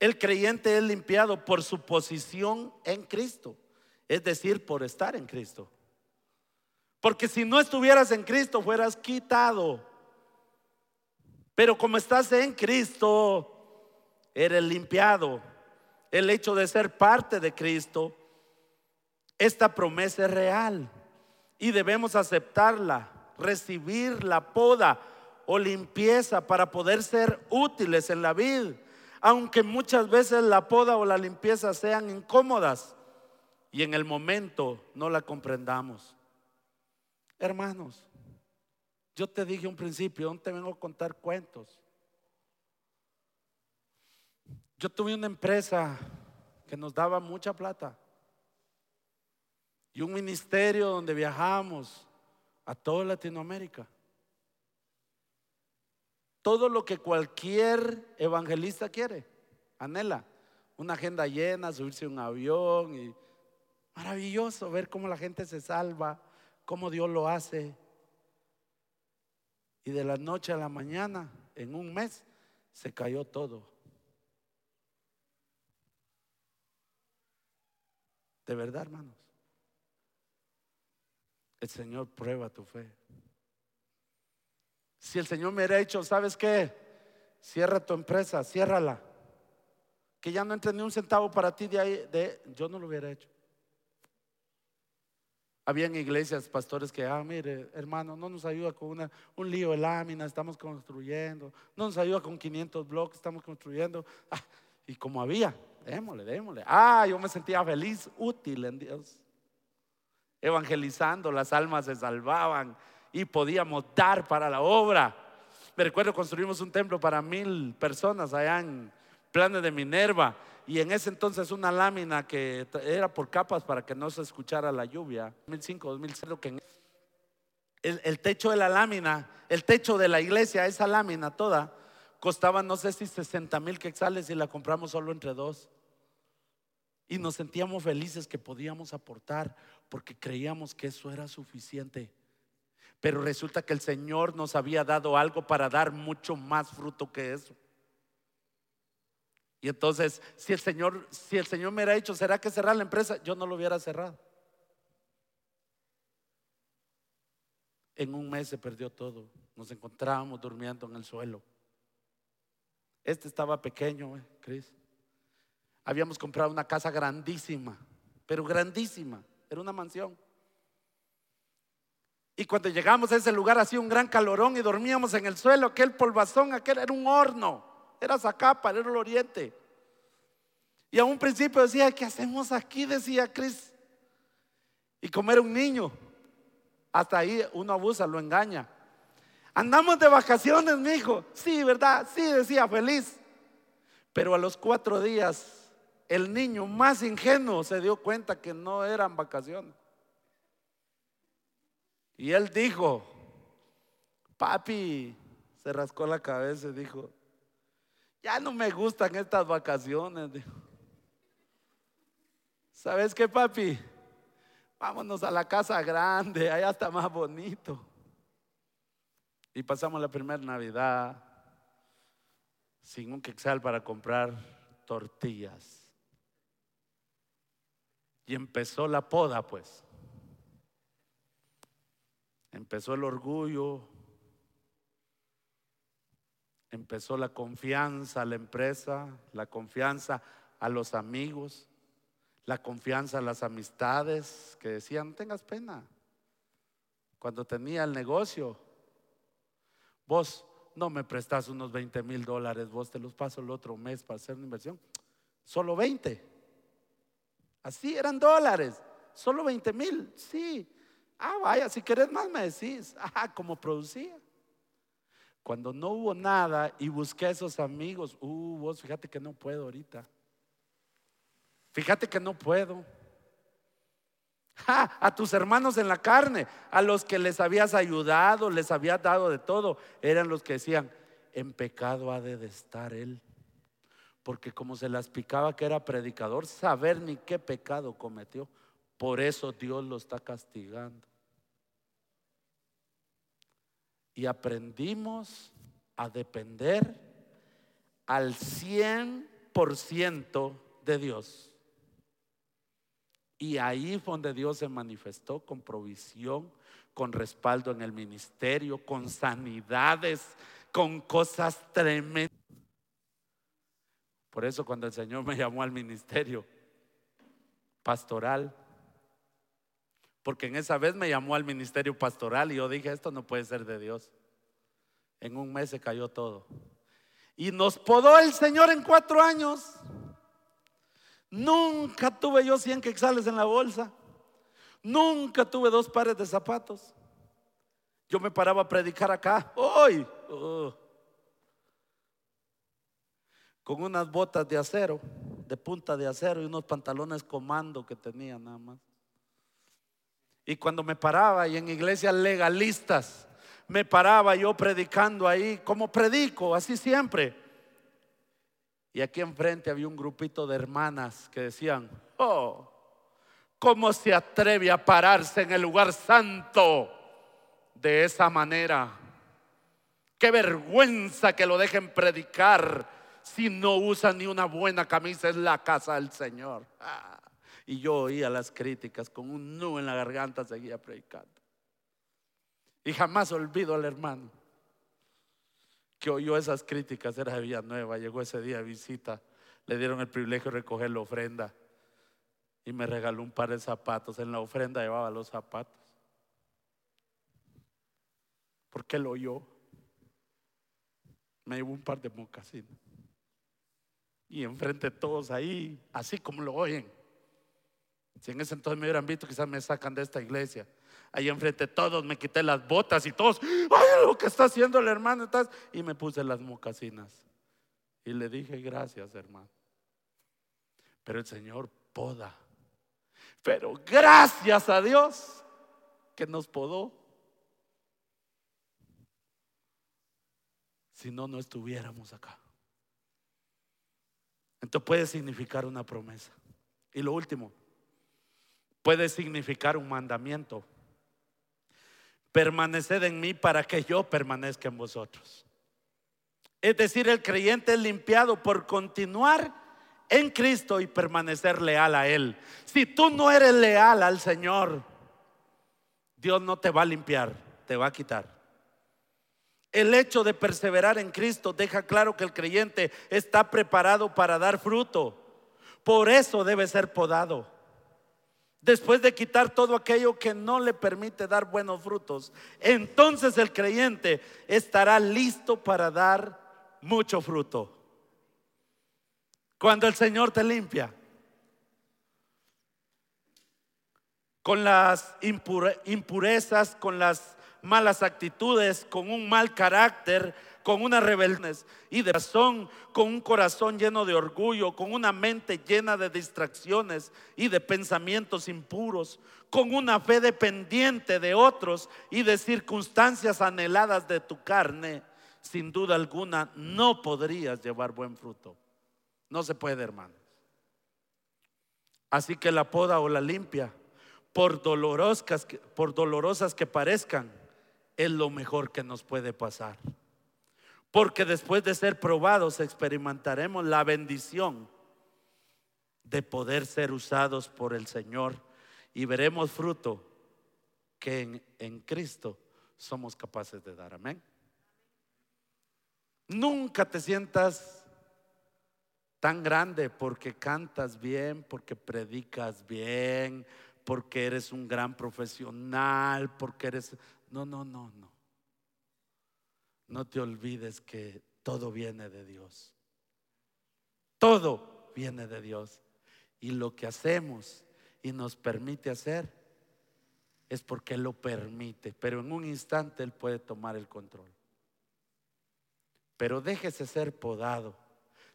el creyente es limpiado por su posición en Cristo, es decir, por estar en Cristo. Porque si no estuvieras en Cristo, fueras quitado. Pero como estás en Cristo, eres limpiado. El hecho de ser parte de Cristo Esta promesa es real y debemos aceptarla, recibir la poda o limpieza para poder ser útiles en la vida, aunque muchas veces la poda o la limpieza sean incómodas y en el momento no la comprendamos. Hermanos, yo te dije un principio, no te vengo a contar cuentos. Yo tuve una empresa que nos daba mucha plata y un ministerio donde viajamos a toda Latinoamérica. Todo lo que cualquier evangelista quiere, anhela. Una agenda llena, subirse a un avión y maravilloso ver cómo la gente se salva, cómo Dios lo hace. Y de la noche a la mañana, en un mes, se cayó todo. De verdad, hermanos. El Señor prueba tu fe. Si el Señor me hubiera dicho, ¿sabes qué? Cierra tu empresa, ciérrala. Que ya no entre ni un centavo para ti de ahí, de, yo no lo hubiera hecho. Habían iglesias, pastores que, ah, mire, hermano, no nos ayuda con una, un lío de lámina, estamos construyendo. No nos ayuda con 500 bloques, estamos construyendo. Ah, y como había, démosle, démosle. Ah, yo me sentía feliz, útil en Dios evangelizando, las almas se salvaban y podíamos dar para la obra. Me recuerdo construimos un templo para mil personas allá en Planes de Minerva y en ese entonces una lámina que era por capas para que no se escuchara la lluvia. 2005, 2006, que el, el techo de la lámina, el techo de la iglesia, esa lámina toda, costaba no sé si 60 mil quetzales y la compramos solo entre dos. Y nos sentíamos felices que podíamos aportar porque creíamos que eso era suficiente. Pero resulta que el Señor nos había dado algo para dar mucho más fruto que eso. Y entonces, si el Señor, si el Señor me hubiera dicho, ¿será que cerrar la empresa? Yo no lo hubiera cerrado. En un mes se perdió todo. Nos encontrábamos durmiendo en el suelo. Este estaba pequeño, eh, Cris. Habíamos comprado una casa grandísima, pero grandísima, era una mansión. Y cuando llegamos a ese lugar hacía un gran calorón y dormíamos en el suelo, aquel polvazón, aquel era un horno, era Zacapa, era el oriente. Y a un principio decía, ¿qué hacemos aquí? Decía Cris. Y como era un niño, hasta ahí uno abusa, lo engaña. Andamos de vacaciones, mi hijo. Sí, ¿verdad? Sí, decía, feliz. Pero a los cuatro días el niño más ingenuo se dio cuenta que no eran vacaciones. Y él dijo, papi, se rascó la cabeza y dijo, ya no me gustan estas vacaciones. ¿Sabes qué, papi? Vámonos a la casa grande, allá está más bonito. Y pasamos la primera Navidad sin un quexal para comprar tortillas. Y empezó la poda, pues. Empezó el orgullo, empezó la confianza a la empresa, la confianza a los amigos, la confianza a las amistades que decían, no tengas pena. Cuando tenía el negocio, vos no me prestas unos 20 mil dólares, vos te los paso el otro mes para hacer una inversión. Solo 20. Así eran dólares. Solo 20 mil. Sí. Ah, vaya, si querés más me decís. Ah, como producía. Cuando no hubo nada y busqué a esos amigos, uh, vos fíjate que no puedo ahorita. Fíjate que no puedo. a tus hermanos en la carne, a los que les habías ayudado, les habías dado de todo, eran los que decían, en pecado ha de estar él porque como se las picaba que era predicador, saber ni qué pecado cometió. Por eso Dios lo está castigando. Y aprendimos a depender al 100% de Dios. Y ahí fue donde Dios se manifestó con provisión, con respaldo en el ministerio, con sanidades, con cosas tremendas. Por eso cuando el Señor me llamó al ministerio pastoral, Porque en esa vez me llamó al ministerio pastoral y yo dije, esto no puede ser de Dios. En un mes se cayó todo. Y nos podó el Señor en cuatro años. Nunca tuve yo 100 quexales en la bolsa. Nunca tuve dos pares de zapatos. Yo me paraba a predicar acá. Hoy. Con unas botas de acero, de punta de acero y unos pantalones comando que tenía nada más. Y cuando me paraba y en iglesias legalistas, me paraba yo predicando ahí, como predico, así siempre. Y aquí enfrente había un grupito de hermanas que decían, oh, ¿cómo se atreve a pararse en el lugar santo de esa manera? Qué vergüenza que lo dejen predicar si no usa ni una buena camisa en la casa del Señor. Ah, y yo oía las críticas con un nudo en la garganta, seguía predicando. Y jamás olvido al hermano que oyó esas críticas, era de Villanueva, llegó ese día de visita, le dieron el privilegio de recoger la ofrenda y me regaló un par de zapatos. En la ofrenda llevaba los zapatos. Porque lo oyó. Me llevó un par de mocasines. Y enfrente de todos ahí, así como lo oyen. Si en ese entonces me hubieran visto, quizás me sacan de esta iglesia. Ahí enfrente de todos me quité las botas y todos, ay, lo que está haciendo el hermano. Y me puse las mocasinas. Y le dije, gracias, hermano. Pero el Señor poda. Pero gracias a Dios que nos podó. Si no, no estuviéramos acá. Entonces puede significar una promesa. Y lo último, puede significar un mandamiento. Permaneced en mí para que yo permanezca en vosotros. Es decir, el creyente es limpiado por continuar en Cristo y permanecer leal a Él. Si tú no eres leal al Señor, Dios no te va a limpiar, te va a quitar. El hecho de perseverar en Cristo deja claro que el creyente está preparado para dar fruto. Por eso debe ser podado. Después de quitar todo aquello que no le permite dar buenos frutos, entonces el creyente estará listo para dar mucho fruto. Cuando el Señor te limpia con las impurezas, con las malas actitudes, con un mal carácter, con una rebelión y de razón, con un corazón lleno de orgullo, con una mente llena de distracciones y de pensamientos impuros, con una fe dependiente de otros y de circunstancias anheladas de tu carne, sin duda alguna no podrías llevar buen fruto. No se puede, hermanos. Así que la poda o la limpia, por dolorosas, por dolorosas que parezcan, es lo mejor que nos puede pasar. Porque después de ser probados experimentaremos la bendición de poder ser usados por el Señor y veremos fruto que en, Cristo somos capaces de dar. Amén. Nunca te sientas tan grande porque cantas bien, porque predicas bien, porque eres un gran profesional, porque eres... No, no, no, no. No te olvides que todo viene de Dios. Todo viene de Dios. Y lo que hacemos y nos permite hacer es porque lo permite. Pero en un instante Él puede tomar el control. Pero déjese ser podado.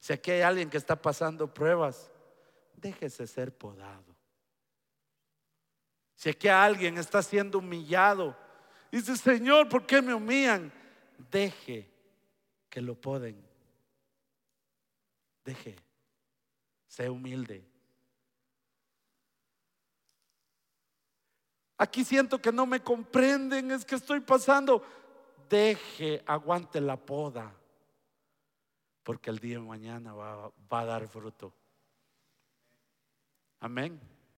Si aquí hay alguien que está pasando pruebas, déjese ser podado. Si aquí alguien está siendo humillado, dice, Señor, ¿por qué me humillan? Deje que lo poden. Deje. Sea humilde. Aquí siento que no me comprenden, es que estoy pasando. Deje, aguante la poda, porque el día de mañana va, va a dar fruto. Amén.